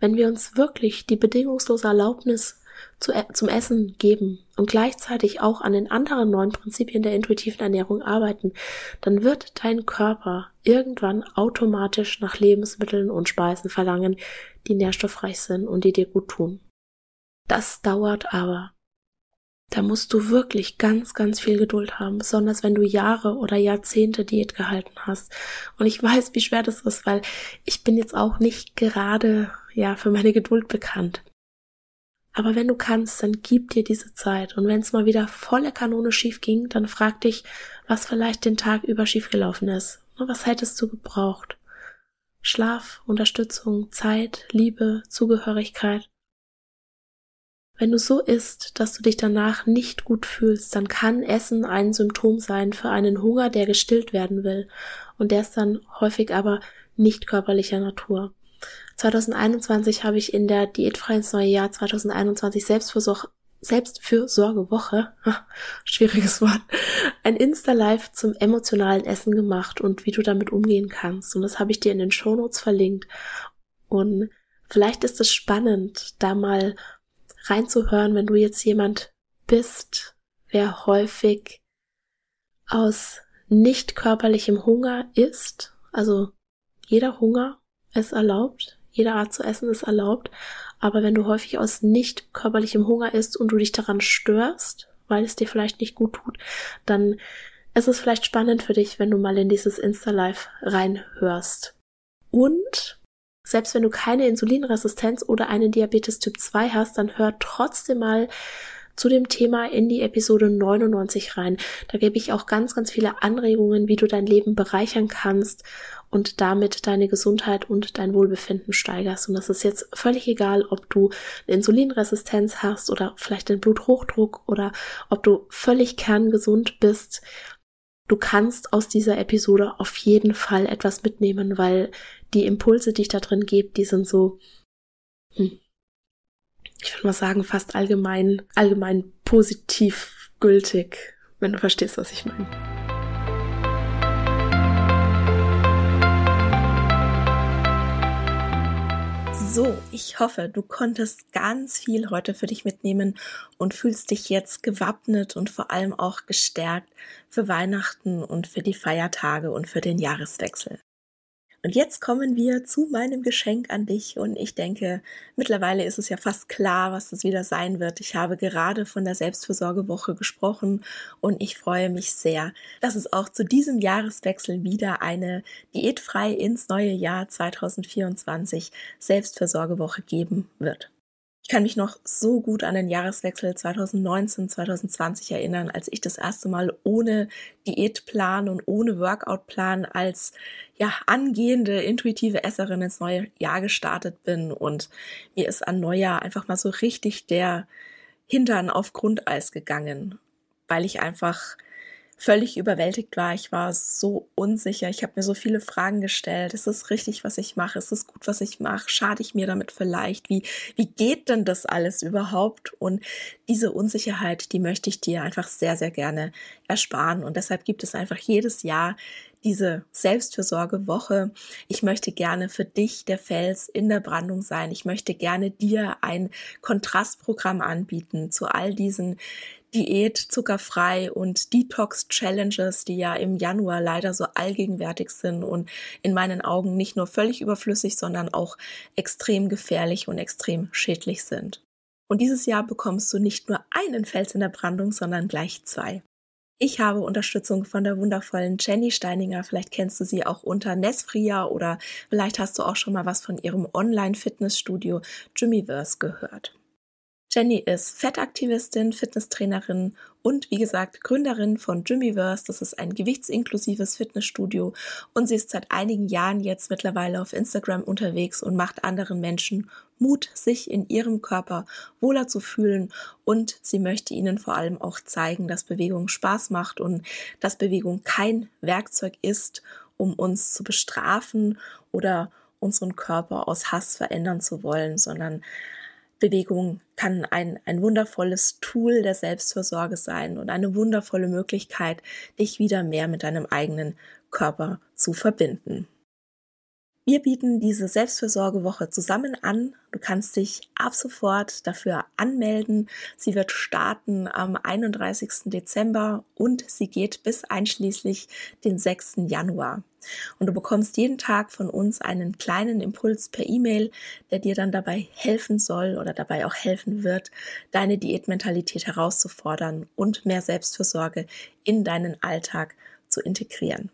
Speaker 1: Wenn wir uns wirklich die bedingungslose Erlaubnis zu, e-, zum Essen geben und gleichzeitig auch an den anderen neuen Prinzipien der intuitiven Ernährung arbeiten, dann wird dein Körper irgendwann automatisch nach Lebensmitteln und Speisen verlangen, die nährstoffreich sind und die dir gut tun. Das dauert aber. Da musst du wirklich ganz, ganz viel Geduld haben, besonders wenn du Jahre oder Jahrzehnte Diät gehalten hast. Und ich weiß, wie schwer das ist, weil ich bin jetzt auch nicht gerade ja, für meine Geduld bekannt. Aber wenn du kannst, dann gib dir diese Zeit. Und wenn es mal wieder volle Kanone schief ging, dann frag dich, was vielleicht den Tag über schiefgelaufen ist. Was hättest du gebraucht? Schlaf, Unterstützung, Zeit, Liebe, Zugehörigkeit. Wenn du so isst, dass du dich danach nicht gut fühlst, dann kann Essen ein Symptom sein für einen Hunger, der gestillt werden will. Und der ist dann häufig aber nicht körperlicher Natur. 2021 habe ich in der Diätfrei ins neue Jahr 2021 Selbstversorg Selbstfürsorgewoche, schwieriges Wort, ein Insta-Live zum emotionalen Essen gemacht und wie du damit umgehen kannst. Und das habe ich dir in den Shownotes verlinkt. Und vielleicht ist es spannend, da mal reinzuhören, wenn du jetzt jemand bist, wer häufig aus nicht körperlichem Hunger isst. Also jeder Hunger ist erlaubt, jede Art zu essen ist erlaubt, aber wenn du häufig aus nicht körperlichem Hunger isst und du dich daran störst, weil es dir vielleicht nicht gut tut, dann ist es vielleicht spannend für dich, wenn du mal in dieses Insta-Live reinhörst. Und selbst wenn du keine Insulinresistenz oder einen Diabetes Typ 2 hast, dann hör trotzdem mal zu dem Thema in die Episode 99 rein. Da gebe ich auch ganz, ganz viele Anregungen, wie du dein Leben bereichern kannst und damit deine Gesundheit und dein Wohlbefinden steigerst. Und das ist jetzt völlig egal, ob du eine Insulinresistenz hast oder vielleicht den Bluthochdruck oder ob du völlig kerngesund bist. Du kannst aus dieser Episode auf jeden Fall etwas mitnehmen, weil die Impulse, die ich da drin gebe, die sind so, hm, ich würde mal sagen, fast allgemein, allgemein positiv gültig, wenn du verstehst, was ich meine. So, ich hoffe, du konntest ganz viel heute für dich mitnehmen und fühlst dich jetzt gewappnet und vor allem auch gestärkt für Weihnachten und für die Feiertage und für den Jahreswechsel. Und jetzt kommen wir zu meinem Geschenk an dich und ich denke, mittlerweile ist es ja fast klar, was das wieder sein wird. Ich habe gerade von der Selbstfürsorgewoche gesprochen und ich freue mich sehr, dass es auch zu diesem Jahreswechsel wieder eine diätfrei ins neue Jahr 2024 Selbstfürsorgewoche geben wird. Ich kann mich noch so gut an den Jahreswechsel 2019, 2020 erinnern, als ich das erste Mal ohne Diätplan und ohne Workoutplan als ja angehende intuitive Esserin ins neue Jahr gestartet bin und mir ist an Neujahr einfach mal so richtig der Hintern auf Grundeis gegangen, weil ich einfach völlig überwältigt war. Ich war so unsicher. Ich habe mir so viele Fragen gestellt. Ist es richtig, was ich mache? Ist es gut, was ich mache? Schade ich mir damit vielleicht? Wie, wie geht denn das alles überhaupt? Und diese Unsicherheit, die möchte ich dir einfach sehr, sehr gerne ersparen. Und deshalb gibt es einfach jedes Jahr diese Selbstfürsorgewoche. Ich möchte gerne für dich der Fels in der Brandung sein. Ich möchte gerne dir ein Kontrastprogramm anbieten zu all diesen Diät, zuckerfrei und Detox-Challenges, die ja im Januar leider so allgegenwärtig sind und in meinen Augen nicht nur völlig überflüssig, sondern auch extrem gefährlich und extrem schädlich sind. Und dieses Jahr bekommst du nicht nur einen Fels in der Brandung, sondern gleich zwei. Ich habe Unterstützung von der wundervollen Jenny Steininger. Vielleicht kennst du sie auch unter Nesfria oder vielleicht hast du auch schon mal was von ihrem Online-Fitnessstudio Jimmyverse gehört. Jenny ist Fettaktivistin, Fitnesstrainerin und wie gesagt Gründerin von Jimmyverse. Das ist ein gewichtsinklusives Fitnessstudio und sie ist seit einigen Jahren jetzt mittlerweile auf Instagram unterwegs und macht anderen Menschen Mut, sich in ihrem Körper wohler zu fühlen und sie möchte ihnen vor allem auch zeigen, dass Bewegung Spaß macht und dass Bewegung kein Werkzeug ist, um uns zu bestrafen oder unseren Körper aus Hass verändern zu wollen, sondern Bewegung kann ein, ein wundervolles Tool der Selbstversorge sein und eine wundervolle Möglichkeit, dich wieder mehr mit deinem eigenen Körper zu verbinden. Wir bieten diese Selbstfürsorgewoche zusammen an. Du kannst dich ab sofort dafür anmelden. Sie wird starten am 31. Dezember und sie geht bis einschließlich den 6. Januar. Und du bekommst jeden Tag von uns einen kleinen Impuls per E-Mail, der dir dann dabei helfen soll oder dabei auch helfen wird, deine Diätmentalität herauszufordern und mehr Selbstfürsorge in deinen Alltag zu integrieren.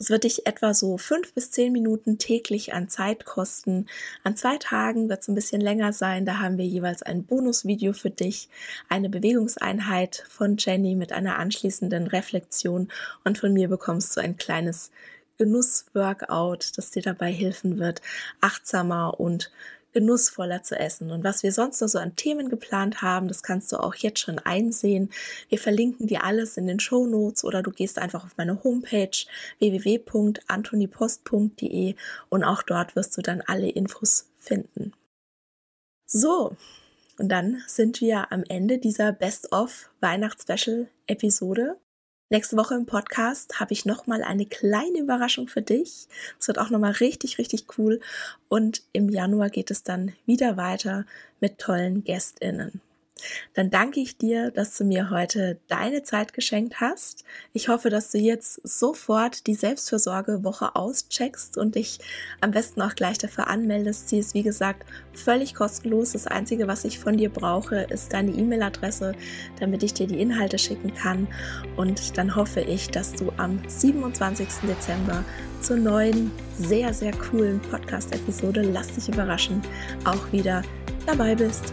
Speaker 1: Es wird dich etwa so fünf bis zehn Minuten täglich an Zeit kosten. An zwei Tagen wird es ein bisschen länger sein. Da haben wir jeweils ein Bonusvideo für dich, eine Bewegungseinheit von Jenny mit einer anschließenden Reflexion und von mir bekommst du ein kleines Genuss-Workout, das dir dabei helfen wird, achtsamer und genussvoller zu essen. Und was wir sonst noch so an Themen geplant haben, das kannst du auch jetzt schon einsehen. Wir verlinken dir alles in den Show Notes oder du gehst einfach auf meine Homepage www.antonipost.de und auch dort wirst du dann alle Infos finden. So, und dann sind wir am Ende dieser Best-of Weihnachtsspecial Episode. Nächste Woche im Podcast habe ich nochmal eine kleine Überraschung für dich. Es wird auch nochmal richtig, richtig cool. Und im Januar geht es dann wieder weiter mit tollen GästInnen dann danke ich dir, dass du mir heute deine Zeit geschenkt hast. Ich hoffe, dass du jetzt sofort die Selbstfürsorgewoche auscheckst und dich am besten auch gleich dafür anmeldest. Sie ist, wie gesagt, völlig kostenlos. Das Einzige, was ich von dir brauche, ist deine E-Mail-Adresse, damit ich dir die Inhalte schicken kann. Und dann hoffe ich, dass du am 27. Dezember zur neuen, sehr, sehr coolen Podcast-Episode Lass dich überraschen auch wieder dabei bist.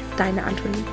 Speaker 1: deine Antonie.